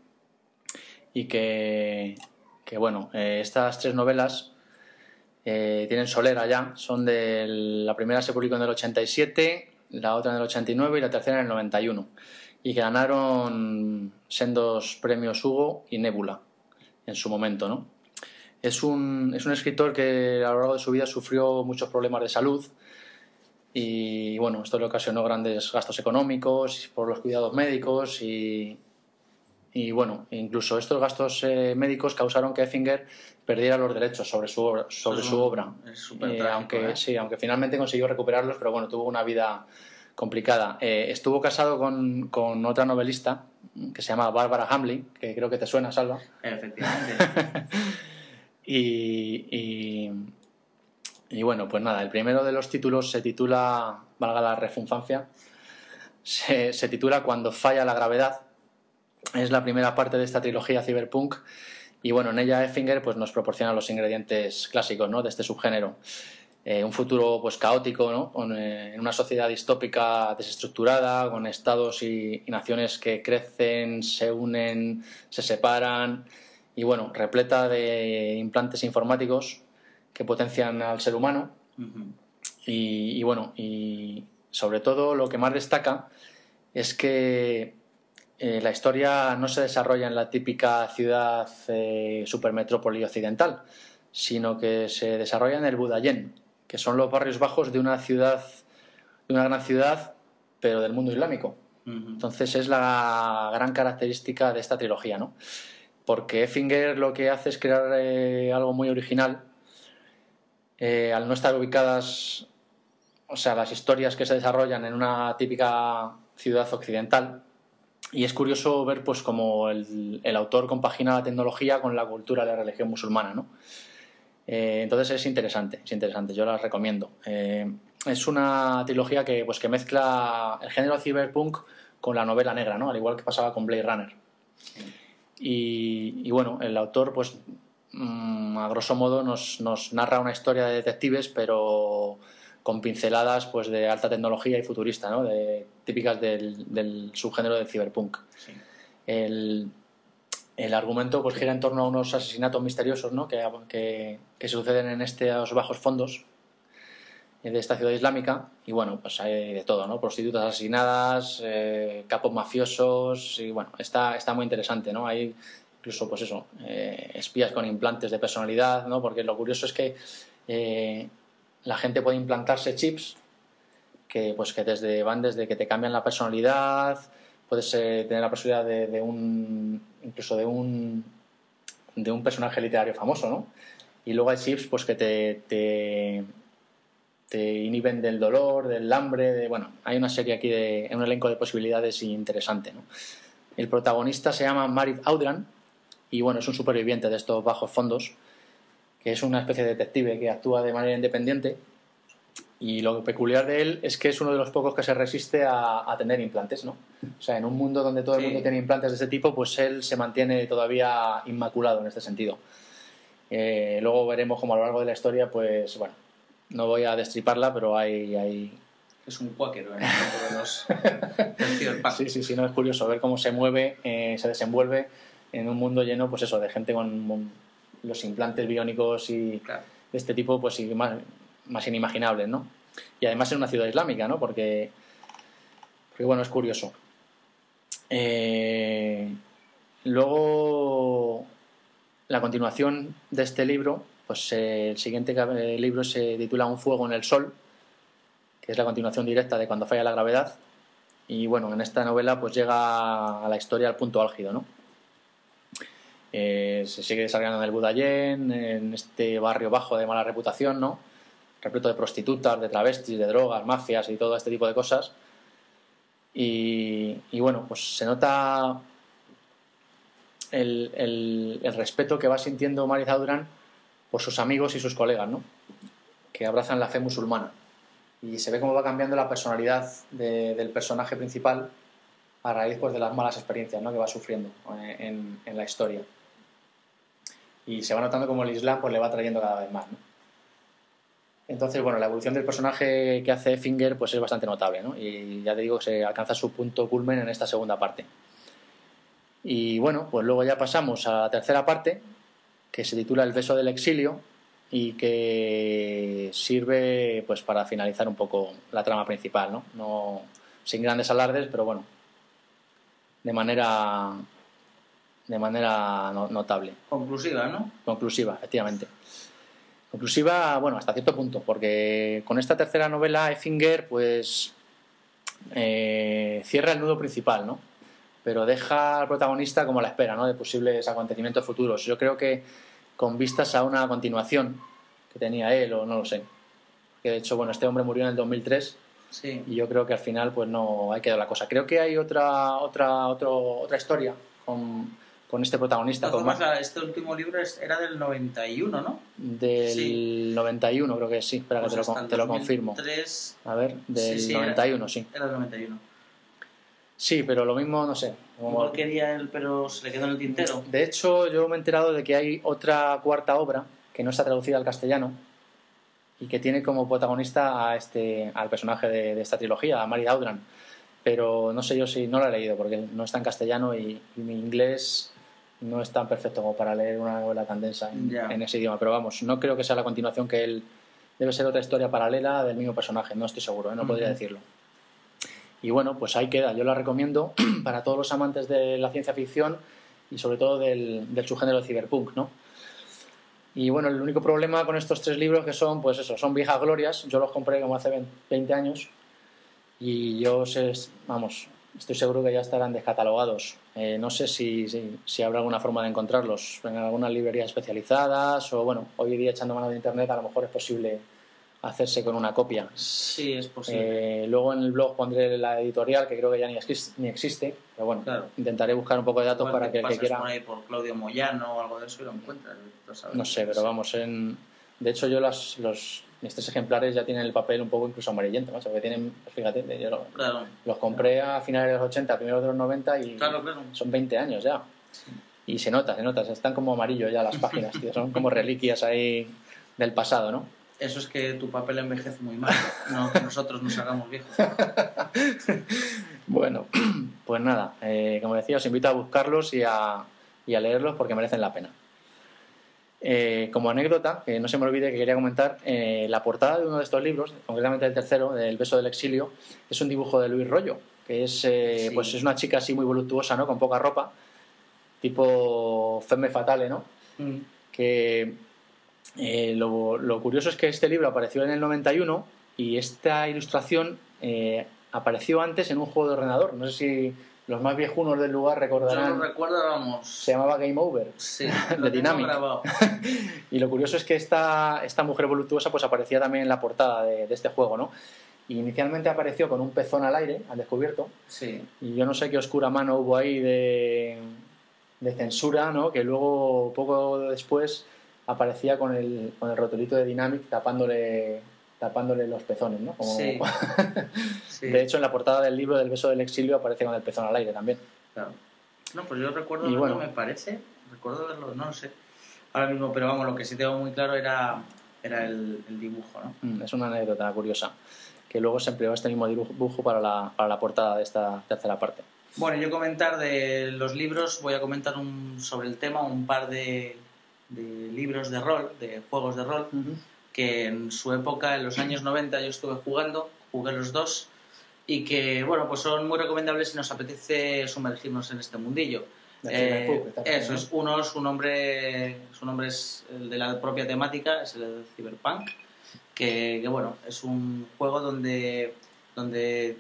Y que, que, bueno, eh, estas tres novelas eh, tienen solera ya. Son de la primera se publicó en el 87, la otra en el 89 y la tercera en el 91. Y ganaron sendos premios Hugo y Nebula en su momento, ¿no? Es un, es un escritor que a lo largo de su vida sufrió muchos problemas de salud y bueno, esto le ocasionó grandes gastos económicos por los cuidados médicos y, y bueno, incluso estos gastos eh, médicos causaron que Effinger perdiera los derechos sobre su obra. Sobre Eso su obra. es Eh, trágico, aunque, ¿eh? Sí, aunque finalmente consiguió recuperarlos, pero bueno, tuvo una vida complicada. Eh, estuvo casado con, con otra novelista que se llama Barbara Hamley, que creo que te suena, Salva. Efectivamente. Y, y, y bueno, pues nada, el primero de los títulos se titula, valga la refunfancia, se, titula Cuando falla la gravedad. Es la primera parte de esta trilogía cyberpunk y bueno, en ella Effinger pues, nos proporciona los ingredientes clásicos ¿no? de este subgénero. Eh, un futuro pues caótico, ¿no? Eh, en una sociedad distópica desestructurada, con estados y, y naciones que crecen, se unen, se separan y bueno, repleta de implantes informáticos que potencian al ser humano y, y bueno, y sobre todo lo que más destaca es que eh, la historia no se desarrolla en la típica ciudad eh, supermetrópoli occidental, sino que se desarrolla en el Budayén, que son los barrios bajos de una ciudad, de una gran ciudad, pero del mundo islámico. Entonces es la gran característica de esta trilogía, ¿no? Porque Effinger lo que hace es crear eh, algo muy original, eh, al no estar ubicadas, o sea, las historias que se desarrollan en una típica ciudad occidental. Y es curioso ver, pues, cómo el, autor compagina la tecnología con la cultura de la religión musulmana, ¿no? Eh, entonces es interesante, es interesante, yo la recomiendo. Eh, es una trilogía que, pues, que mezcla el género cyberpunk con la novela negra, ¿no? Al igual que pasaba con Blade Runner. Y, y bueno, el autor, pues, mm, a grosso modo, nos, nos narra una historia de detectives, pero con pinceladas pues de alta tecnología y futurista, ¿no? de, típicas del, del subgénero del cyberpunk. Sí. El, el argumento pues gira en torno a unos asesinatos misteriosos ¿no? que, que, que suceden en estos bajos fondos de esta ciudad islámica y bueno, pues hay de todo, ¿no? Prostitutas asesinadas, eh, capos mafiosos y bueno, está, está muy interesante, ¿no? Hay incluso, pues eso, eh, espías con implantes de personalidad, ¿no? Porque lo curioso es que eh, la gente puede implantarse chips que pues que desde van desde que te cambian la personalidad, puedes eh, tener la de, de un incluso de un de un personaje literario famoso, ¿no? Y luego hay chips pues que te, te te inhiben del dolor, del hambre, de, bueno, hay una serie aquí de un elenco de posibilidades interesante, ¿no? El protagonista se llama Marit Audran y bueno, es un superviviente de estos bajos fondos, que es una especie de detective que actúa de manera independiente Y lo peculiar de él es que es uno de los pocos que se resiste a, a tener implantes, ¿no? O sea, en un mundo donde todo el Sí. mundo tiene implantes de ese tipo, pues él se mantiene todavía inmaculado en este sentido. Eh, luego veremos cómo a lo largo de la historia, pues bueno, no voy a destriparla, pero hay, hay, Es un cuáquero el campo de los. Sí, sí, sí, no es curioso ver cómo se mueve, eh, se desenvuelve en un mundo lleno, pues eso, de gente con los implantes biónicos y Claro. de este tipo, pues más, más inimaginables, ¿no? Y además en una ciudad islámica, ¿no? Porque, porque bueno, es curioso. Eh, luego, la continuación de este libro, pues eh, el siguiente eh, libro se titula Un fuego en el sol, que es la continuación directa de Cuando falla la gravedad. Y bueno, en esta novela pues llega a la historia al punto álgido, ¿no? Eh, se sigue desarrollando en el Budayén, en este barrio bajo de mala reputación, ¿no? Repleto de prostitutas, de travestis, de drogas, mafias y todo este tipo de cosas. Y, bueno, pues se nota el, respeto que va sintiendo Mari Zaudran por sus amigos y sus colegas, ¿no? Que abrazan la fe musulmana y se ve cómo va cambiando la personalidad de- del personaje principal a raíz pues, de las malas experiencias ¿no? que va sufriendo eh, en la historia. Y se va notando como el Islam pues, le va trayendo cada vez más. ¿no? Entonces, bueno, la evolución del personaje que hace Finger pues, es bastante notable. ¿no? Y ya te digo que se alcanza su punto culmen en esta segunda parte. Y bueno, pues luego ya pasamos a la tercera parte, que se titula El beso del exilio, y que sirve pues para finalizar un poco la trama principal, ¿no? no sin grandes alardes, pero bueno, de manera de manera no- notable, Conclusiva, ¿no? conclusiva, efectivamente. Conclusiva, bueno, hasta cierto punto, porque con esta tercera novela Effinger pues eh, cierra el nudo principal, ¿no? Pero deja al protagonista como a la espera, ¿no? De posibles acontecimientos futuros. Yo creo que con vistas a una continuación que tenía él, o no lo sé. Que de hecho, bueno, este hombre murió en el 2003 Sí. y yo creo que al final, pues no hay quedado la cosa. Creo que hay otra otra otro- otra historia con, con este protagonista, con la- este último libro era del 91, ¿no? del sí. 91, creo que sí. Espera, que Pues te lo, te confirmo. 2003 A ver, del Sí, sí, era- 91, sí. Era del 91. Sí, pero lo mismo, no sé. como- Igual quería él, pero se le quedó en el tintero. De hecho, yo me he enterado de que hay otra cuarta obra que no está traducida al castellano y que tiene como protagonista a este, al personaje de, de esta trilogía, a Mary Audran. Pero no sé yo si no la he leído porque no está en castellano y, y mi inglés no es tan perfecto como para leer una novela tan densa en, ese idioma. Pero vamos, no creo que sea la continuación que él. Debe ser otra historia paralela del mismo personaje, no estoy seguro, ¿eh? no podría decirlo. Y bueno, pues ahí queda. Yo la recomiendo para todos los amantes de la ciencia ficción y sobre todo del, del subgénero de cyberpunk, ¿no? Y bueno, el único problema con estos tres libros que son, pues eso, son viejas glorias. Yo los compré como hace 20 años y yo sé, vamos, estoy seguro que ya estarán descatalogados. Eh, no sé si, si, si habrá alguna forma de encontrarlos en algunas librerías especializadas o bueno, hoy día echando mano de internet a lo mejor es posible hacerse con una copia. Sí, es posible. Eh, luego en el blog pondré la editorial, que creo que ya ni, exis- ni existe, pero bueno, Claro. intentaré buscar un poco de datos Igual para que el que quiera... por ahí por Claudio Moyano o algo de eso y lo encuentras. No sé, pero vamos, en... de hecho yo las, los, tres ejemplares ya tienen el papel un poco incluso amarillento, ¿no? O sea, que tienen, fíjate, yo lo- Claro, los compré a finales de los 80, primeros de los 90 y claro, claro. son 20 años ya. Y se nota, se nota, están como amarillo ya las páginas, tío, son como reliquias ahí del pasado, ¿no? Eso es que tu papel envejece muy mal, no que nosotros nos hagamos viejos. Bueno, pues nada, eh, como decía, os invito a buscarlos y a, y a leerlos porque merecen la pena. Eh, como anécdota, que no se me olvide que quería comentar, eh, la portada de uno de estos libros, concretamente el tercero, del beso del exilio, es un dibujo de Luis Rollo, que es, eh, Sí. pues es una chica así muy voluptuosa, ¿no? Con poca ropa, tipo femme fatale, ¿no? Mm. que eh, lo, lo curioso es que este libro apareció en el 91 y esta ilustración apareció antes en un juego de ordenador. No sé si los más viejunos del lugar Yo recordarán. lo recuerdo, vamos. Se llamaba Game Over. Sí, de Dynamic. Y lo curioso es que esta, esta mujer voluptuosa pues aparecía también en la portada de, de este juego, ¿no? Y inicialmente apareció con un pezón al aire, al descubierto, Sí, y yo no sé qué oscura mano hubo ahí de, de censura, ¿no? Que luego, poco después, aparecía con el, con el rotulito de Dynamic tapándole, tapándole los pezones, ¿no? Como- Sí. Sí, De hecho, en la portada del libro del beso del exilio aparece con el pezón al aire también. claro. No, pues yo recuerdo, verlo, bueno. me parece, recuerdo verlo, no lo sé. Ahora mismo, pero vamos, lo que sí tengo muy claro era, era el, el dibujo, ¿no? Mm, Es una anécdota curiosa. Que luego se empleó este mismo dibujo para la, para la portada de esta tercera parte. Bueno, yo comentar de los libros, voy a comentar un, sobre el tema un par de, de libros de rol, de juegos de rol, que en su época, en los años 90, yo estuve jugando, jugué los dos, y que, bueno, pues son muy recomendables si nos apetece sumergirnos en este mundillo. Eh, eso ¿no? es, uno, su nombre, su nombre es el de la propia temática, es el de Cyberpunk, que, que, bueno, es un juego donde, donde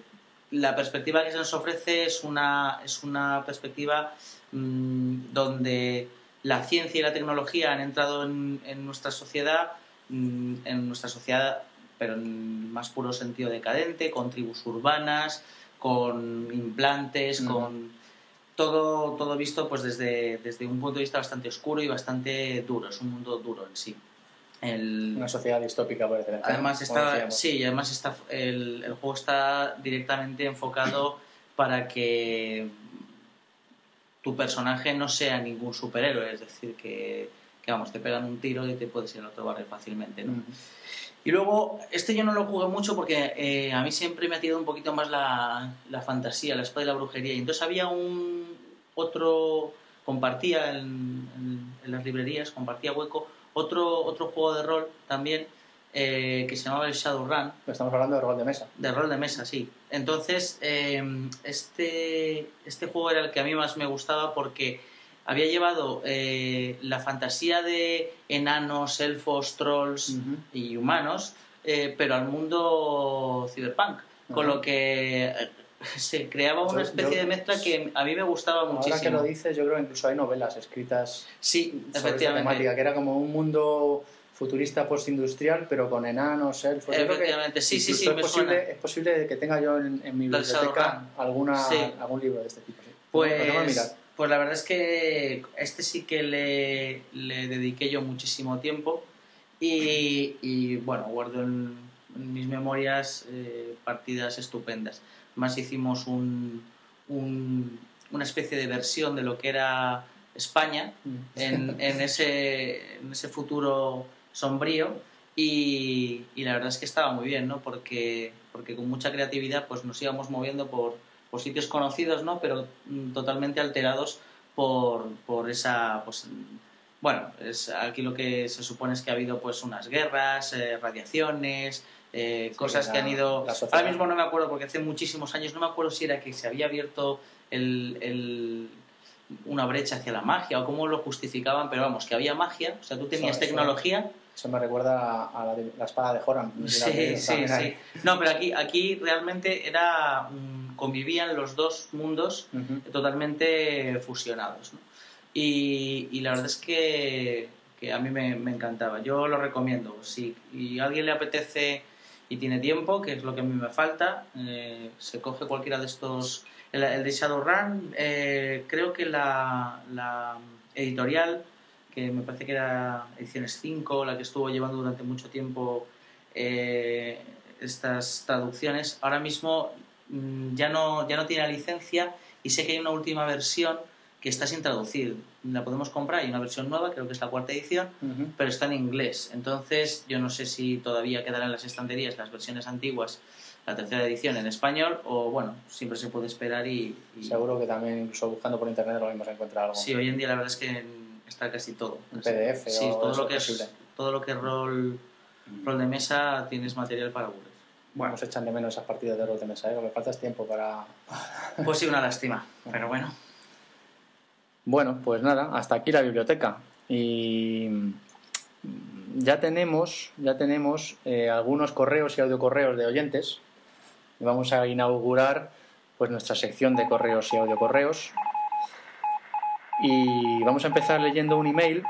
la perspectiva que se nos ofrece es una, es una perspectiva mm, donde la ciencia y la tecnología han entrado en, en nuestra sociedad, en nuestra sociedad, pero en más puro sentido decadente, con tribus urbanas, con implantes, Ujú. con todo, todo visto pues desde, desde un punto de vista bastante oscuro y bastante duro, es un mundo duro en sí. El, Una sociedad distópica, por decirlo Además está, sí, además está el, el juego está directamente enfocado para que tu personaje no sea ningún superhéroe, es decir, que, que, vamos, te pegan un tiro y te puedes ir al otro barrio fácilmente, ¿no? Y luego, este yo no lo jugué mucho porque eh, a mí siempre me ha tirado un poquito más la, la fantasía, la espada y la brujería. Y entonces había un otro, compartía en, en- en las librerías, compartía hueco, otro, otro juego de rol también eh, que se llamaba el Shadowrun, Estamos hablando de rol de mesa. de rol de mesa, sí. Entonces, eh, este, este juego era el que a mí más me gustaba porque había llevado eh, la fantasía de enanos, elfos, trolls y humanos, eh, pero al mundo cyberpunk. Con lo que eh, se creaba una especie yo- de mezcla que a mí me gustaba Ahora que muchísimo. lo dices, yo creo que incluso hay novelas escritas Sí, sobre esta efectivamente. temática, que era como un mundo futurista postindustrial, pero con enanos, elfos. Que Efectivamente, sí, sí, sí, me es posible, suena. es posible que tenga yo en, en mi biblioteca alguna, Sí. algún libro de este tipo. Sí. Que Pues, la verdad es que este sí que le, le dediqué yo muchísimo tiempo y, y, bueno, guardo en, en mis memorias eh, partidas estupendas. Más hicimos un, un- una especie de versión de lo que era España Mm. en, en ese, en ese futuro sombrío y, y la verdad es que estaba muy bien, ¿no? Porque, porque con mucha creatividad pues nos íbamos moviendo por, por sitios conocidos, ¿no? Pero mm, totalmente alterados por, por esa... Pues, bueno, es, aquí lo que se supone es que ha habido pues unas guerras, eh, radiaciones, eh, cosas la- que han ido... Ahora mismo no me acuerdo porque hace muchísimos años, no me acuerdo si era que se había abierto el, el- una brecha hacia la magia o cómo lo justificaban, pero vamos, que había magia, o sea, tú tenías Eso- tecnología. Eso me recuerda a la, de- la espada de la Sí, sí, sí. No, pero aquí, aquí realmente era convivían los dos mundos totalmente fusionados. ¿no? Y, y la verdad es que, que a mí me, me encantaba. Yo lo recomiendo. Si y a alguien le apetece y tiene tiempo, que es lo que a mí me falta, eh, se coge cualquiera de estos. El, el de Shadowrun, eh, creo que la, la editorial, que me parece que era Ediciones 5, la que estuvo llevando durante mucho tiempo eh, estas traducciones, ahora mismo ya no, ya no tiene la licencia y sé que hay una última versión que está sin traducir. La podemos comprar, hay una versión nueva, creo que es la cuarta edición, pero está en inglés. Entonces, yo no sé si todavía quedarán en las estanterías las versiones antiguas, la tercera edición en español, o bueno, siempre se puede esperar y. y- Seguro que también, incluso buscando por internet, lo mismo se encuentra algo. Sí, hoy en día la verdad es que está casi todo. En PDF Sí, o todo lo que es todo lo que es rol, rol de mesa tienes material para aburrir. Bueno, se echan de menos esas partidas de rol de mesa, ¿eh? lo que falta es tiempo para... Pues sí, una lástima, pero bueno. Bueno, pues nada, hasta aquí la biblioteca. Y ya tenemos, ya tenemos eh, algunos correos y audiocorreos de oyentes. Y vamos a inaugurar pues nuestra sección de correos y audiocorreos. Y vamos a empezar leyendo un email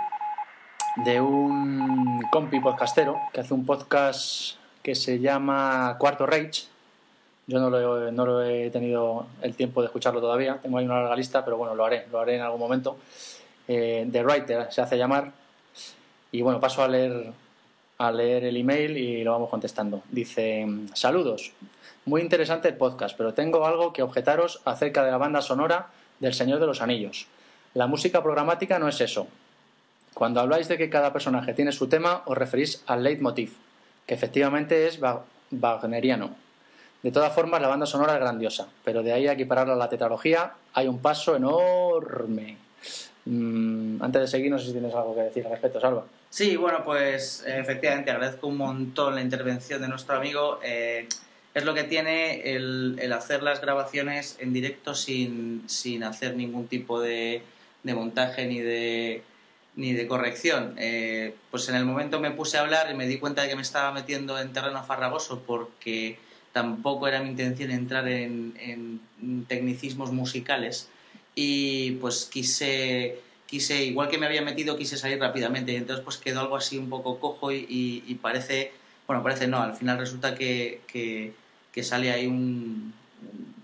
de un compi podcastero que hace un podcast que se llama Cuarto Rage. Yo no lo, he, tenido el tiempo de escucharlo todavía, tengo ahí una larga lista, pero bueno, lo haré, lo haré en algún momento. Eh, The Writer se hace llamar. Y bueno, paso a leer a leer el email y lo vamos contestando. Dice, saludos, muy interesante el podcast, pero tengo algo que objetaros acerca de la banda sonora del Señor de los Anillos. La música programática no es eso. Cuando habláis de que cada personaje tiene su tema, os referís al leitmotiv, que efectivamente es wagneriano. De todas formas, la banda sonora es grandiosa, pero de ahí a equipararla a la tetralogía hay un paso enorme. Mm, antes de seguir, no sé si tienes algo que decir al respecto, Salva. Sí, bueno, pues efectivamente agradezco un montón la intervención de nuestro amigo. Eh, es lo que tiene el, hacer las grabaciones en directo sin, hacer ningún tipo de, montaje ni de, ni de corrección. Eh, pues en el momento me puse a hablar y me di cuenta de que me estaba metiendo en terreno farragoso porque tampoco era mi intención entrar en, tecnicismos musicales y pues quise quise, igual que me había metido, quise salir rápidamente y entonces pues quedó algo así un poco cojo y, parece, bueno, parece no, al final resulta que, que, sale ahí un,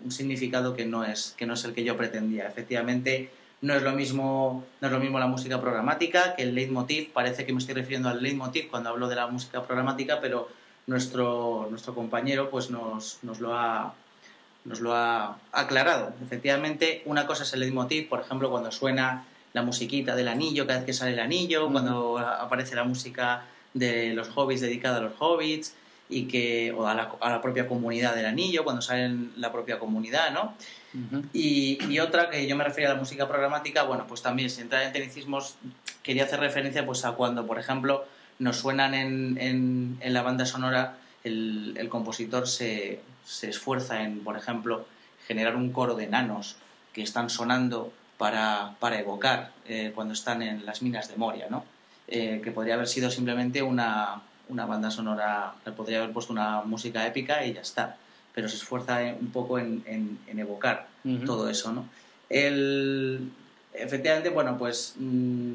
un, significado que no, es, que no es el que yo pretendía. Efectivamente, no es lo mismo, no es lo mismo la música programática que el leitmotiv, parece que me estoy refiriendo al leitmotiv cuando hablo de la música programática, pero nuestro, nuestro compañero pues nos, nos lo ha nos lo ha aclarado. Efectivamente, una cosa es el leitmotiv, por ejemplo, cuando suena la musiquita del anillo cada vez que sale el anillo, cuando aparece la música de los hobbits dedicada a los hobbits y que o a la, propia comunidad del anillo cuando sale en la propia comunidad, ¿no? y, otra que yo me refería a la música programática, bueno, pues también si entrar en tecnicismos quería hacer referencia pues a cuando, por ejemplo, nos suenan en, en, la banda sonora el, el compositor se, se esfuerza en, por ejemplo, generar un coro de enanos que están sonando para, para evocar eh, cuando están en las minas de Moria, ¿no? Eh, que podría haber sido simplemente una, una banda sonora, podría haber puesto una música épica y ya está, pero se esfuerza un poco en, en, evocar todo eso, ¿no? El, efectivamente, bueno, pues mm,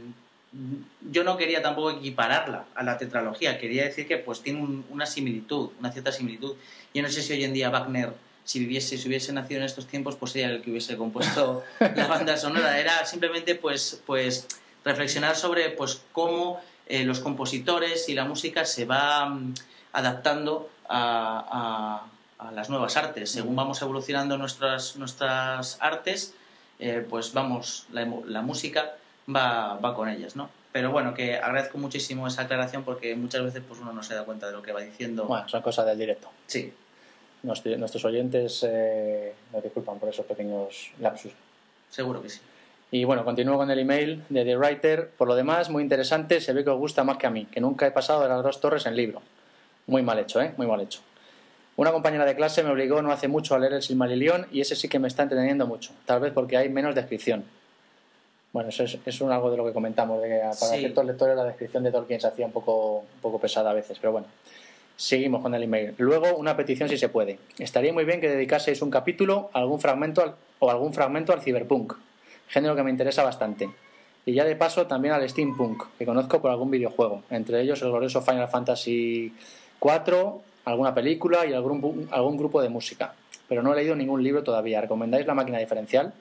yo no quería tampoco equipararla a la tetralogía, quería decir que pues tiene una similitud, una cierta similitud. Yo no sé si hoy en día Wagner si viviese, si hubiese nacido en estos tiempos, pues sería el que hubiese compuesto la banda sonora. Era simplemente pues, pues reflexionar sobre pues cómo eh, los compositores y la música se va mm, adaptando a, las nuevas artes. Según vamos evolucionando nuestras, nuestras artes, eh, pues vamos, la, la música va, va, con ellas, ¿no? Pero bueno, que agradezco muchísimo esa aclaración porque muchas veces pues uno no se da cuenta de lo que va diciendo. Bueno, son cosas del directo. Sí nuestros oyentes eh, nos disculpan por esos pequeños lapsus. Seguro que sí. Y bueno, continúo con el email de The Writer. Por lo demás, muy interesante, se ve que os gusta más que a mí, que nunca he pasado de las dos torres en libro. Muy mal hecho, ¿eh? Muy mal hecho. Una compañera de clase me obligó no hace mucho a leer el Silmarillion y ese sí que me está entreteniendo mucho, tal vez porque hay menos descripción. Bueno, eso es, algo de lo que comentamos, de que para ciertos lectores la descripción de Tolkien se hacía un poco, un poco pesada a veces, pero bueno. Seguimos con el email. Luego, una petición si se puede. Estaría muy bien que dedicaseis un capítulo algún fragmento o algún fragmento al cyberpunk, género que me interesa bastante. Y ya de paso también al steampunk, que conozco por algún videojuego, entre ellos el glorioso Final Fantasy IV, alguna película y algún, algún grupo de música. Pero no he leído ningún libro todavía. ¿Recomendáis la máquina diferencial?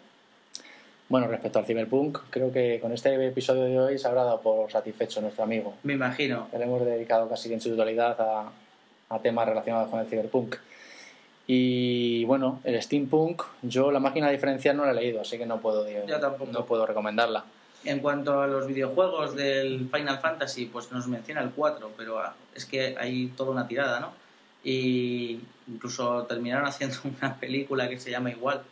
Bueno, respecto al Cyberpunk, creo que con este episodio de hoy se habrá dado por satisfecho nuestro amigo. Me imagino. Le hemos dedicado casi en su totalidad a, a temas relacionados con el cyberpunk. Y bueno, el steampunk, yo la máquina diferencial no la he leído, así que no puedo, no puedo recomendarla. En cuanto a los videojuegos del Final Fantasy, pues nos menciona el 4, pero ah, es que hay toda una tirada, ¿no? Y incluso terminaron haciendo una película que se llama igual,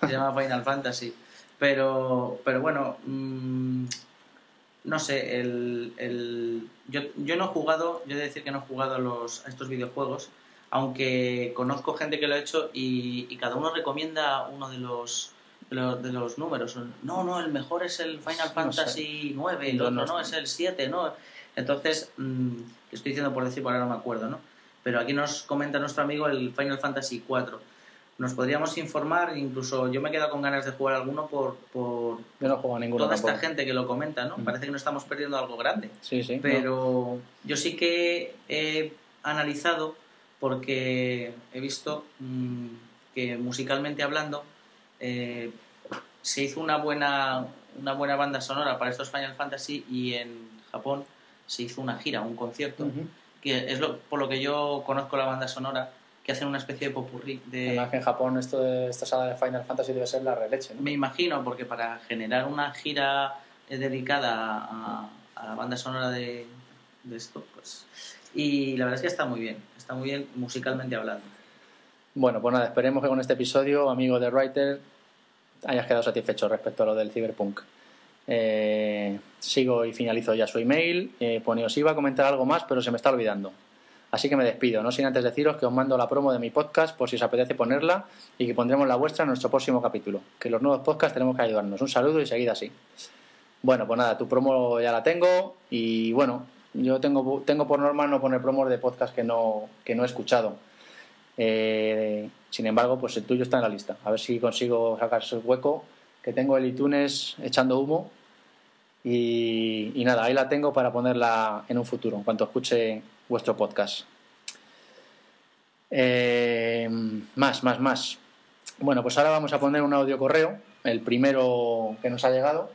se llama Final Fantasy. Pero, pero bueno, mm, no sé, el, el, yo, yo no he jugado, yo he de decir que no he jugado a, los, a estos videojuegos, aunque conozco gente que lo ha hecho y, cada uno recomienda uno de los, de los, números. No, no, el mejor es el Final Fantasy 9, el otro no, es el 7, ¿no? Entonces, mmm, estoy diciendo por decir, por ahora no me acuerdo, ¿no? Pero aquí nos comenta nuestro amigo el Final Fantasy 4 nos podríamos informar, incluso yo me he quedado con ganas de jugar alguno por, por toda esta gente que lo comenta, ¿no? Parece que no estamos perdiendo algo grande. Sí, sí. Pero yo sí que he analizado porque he visto mm, que musicalmente hablando eh, se hizo una buena, una buena banda sonora para estos Final Fantasy y en Japón se hizo una gira, un concierto. que es lo, por lo que yo conozco la banda sonora, que hacen una especie de popurrí de... Además que en Japón esto de esta sala de Final Fantasy debe ser la releche, ¿no? Me imagino, porque para generar una gira eh, dedicada a, a la banda sonora de, de esto, pues... Y la verdad es que está muy bien, está muy bien musicalmente hablando. Bueno, pues nada, esperemos que con este episodio, amigo de Writer, hayas quedado satisfecho respecto a lo del Cyberpunk. Eh, sigo y finalizo ya su email. Eh, iba a comentar algo más, pero se me está olvidando. Así que me despido, no sin antes deciros que os mando la promo de mi podcast por si os apetece ponerla y que pondremos la vuestra en nuestro próximo capítulo. Que los nuevos podcasts tenemos que ayudarnos. Un saludo y seguid así. Bueno, pues nada, tu promo ya la tengo y bueno, yo tengo, tengo por norma no poner promos de podcast que no, que no he escuchado. Eh, sin embargo, pues el tuyo está en la lista. A ver si consigo sacar ese hueco, que tengo el iTunes echando humo. Y, nada, ahí la tengo para ponerla en un futuro, en cuanto escuche vuestro podcast. Eh, más, más, más. Bueno, pues ahora vamos a poner un audio correo, el primero que nos ha llegado,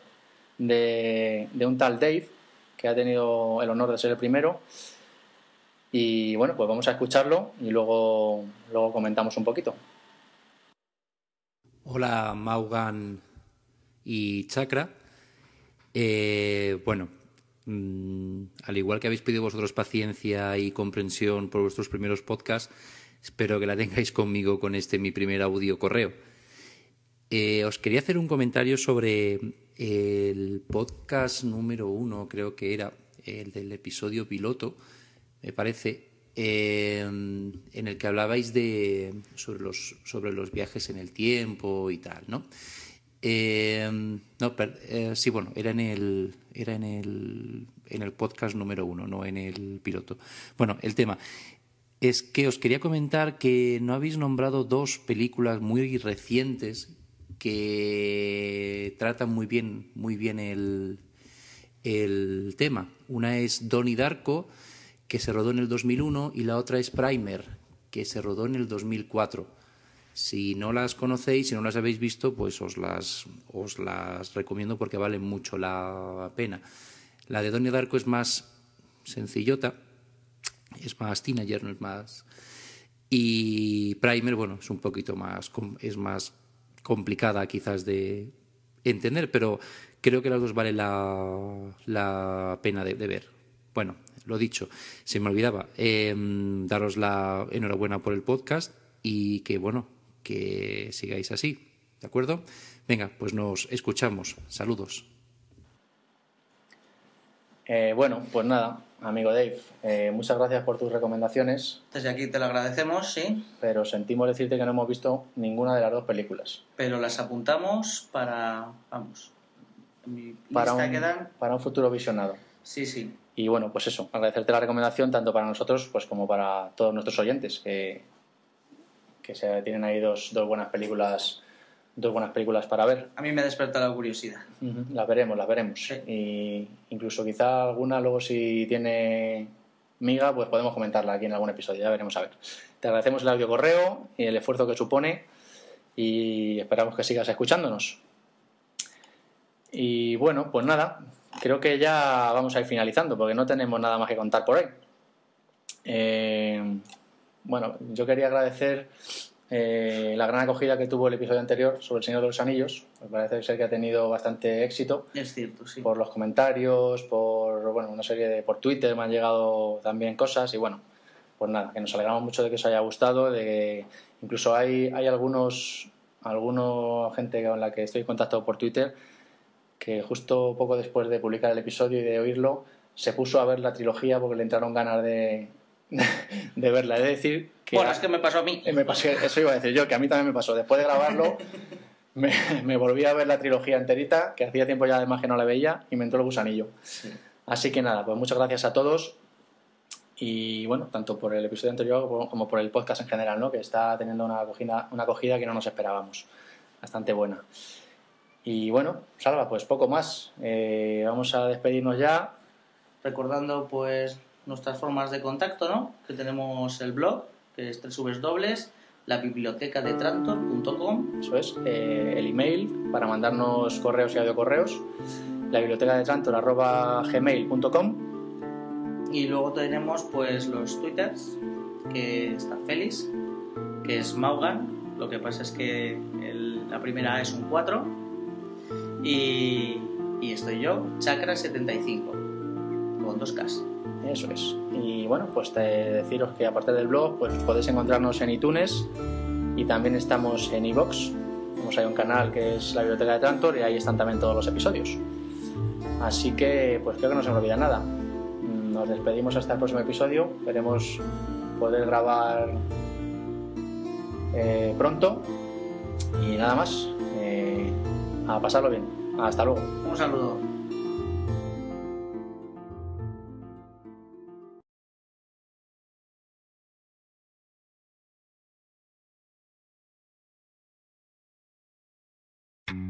de, de un tal Dave, que ha tenido el honor de ser el primero. Y bueno, pues vamos a escucharlo y luego, luego comentamos un poquito. Hola Maugan y Chakra. Eh, bueno, mmm, al igual que habéis pedido vosotros paciencia y comprensión por vuestros primeros podcasts, espero que la tengáis conmigo con este mi primer audio correo. Eh, os quería hacer un comentario sobre el podcast número uno, creo que era el del episodio piloto, me parece, eh, en el que hablabais de, sobre, los, sobre los viajes en el tiempo y tal, ¿no? Eh, no, per, eh, sí, bueno, era en el era en el en el podcast número uno, no en el piloto. Bueno, el tema es que os quería comentar que no habéis nombrado dos películas muy recientes que tratan muy bien, muy bien el, el tema. Una es Donnie Darko, que se rodó en el 2001, y la otra es Primer, que se rodó en el 2004. Si no las conocéis, si no las habéis visto, pues os las, os las recomiendo porque valen mucho la pena. La de Donnie Darko es más sencillota, es más teenager, no es más... Y Primer, bueno, es un poquito más, es más complicada quizás de entender, pero creo que las dos valen la, la pena de, ver. Bueno, lo dicho, se me olvidaba eh, daros la enhorabuena por el podcast y que, bueno, que sigáis así, ¿de acuerdo? Venga, pues nos escuchamos. Saludos. Eh, bueno, pues nada, amigo Dave, eh, muchas gracias por tus recomendaciones. Desde aquí te lo agradecemos, sí. Pero sentimos decirte que no hemos visto ninguna de las dos películas. Pero las apuntamos para, vamos, mi para lista un, quedan. para un futuro visionado. Sí, sí. Y bueno, pues eso, agradecerte la recomendación tanto para nosotros pues como para todos nuestros oyentes, que, que se tienen ahí dos, dos buenas películas dos buenas películas para ver. A mí me desperta la curiosidad. Uh -huh. Las veremos, las veremos. Sí. Y incluso quizá alguna luego si tiene miga, pues podemos comentarla aquí en algún episodio, ya veremos a ver. Te agradecemos el audio correo y el esfuerzo que supone y esperamos que sigas escuchándonos. Y bueno, pues nada, creo que ya vamos a ir finalizando porque no tenemos nada más que contar por ahí. Eh, bueno, yo quería agradecer eh, la gran acogida que tuvo el episodio anterior sobre el Señor de los Anillos. Me parece ser que ha tenido bastante éxito. Es cierto, sí. Por los comentarios, por bueno, una serie de. por Twitter me han llegado también cosas y bueno, pues nada, que nos alegramos mucho de que os haya gustado, de que incluso hay, hay algunos, algunos gente con la que estoy en contacto por Twitter que justo poco después de publicar el episodio y de oírlo se puso a ver la trilogía porque le entraron ganas de, de verla. Es decir, que. Bueno, es que me pasó a mí. Me pasó, eso iba a decir yo, que a mí también me pasó. Después de grabarlo, me, me, volví a ver la trilogía enterita, que hacía tiempo ya además que no la veía, y me entró el gusanillo. Sí. Así que nada, pues muchas gracias a todos. Y bueno, tanto por el episodio anterior como por el podcast en general, ¿no? que está teniendo una acogida, una acogida que no nos esperábamos. Bastante buena. Y bueno, Salva, pues poco más. Eh, vamos a despedirnos ya. Recordando, pues, nuestras formas de contacto, ¿no? Que tenemos el blog, que es www la biblioteca de Trantor.com. Eso es, eh, el email para mandarnos correos y audiocorreos, la biblioteca de Trantor arroba gmail.com Y luego tenemos pues los twitters, que está Félix, que es Maugan, lo que pasa es que el- la primera es un 4, y, y estoy yo, Chakra75, con dos Ks. Eso es. Y bueno, pues te deciros que aparte del blog, pues podéis encontrarnos en iTunes y también estamos en iVoox. Tenemos ahí un canal que es la Biblioteca de Trantor y ahí están también todos los episodios. Así que, pues creo que no se me olvida nada. Mm, Nos despedimos hasta el próximo episodio. Esperemos poder grabar eh, pronto. Y nada más. eh, a pasarlo bien. Hasta luego. Un saludo.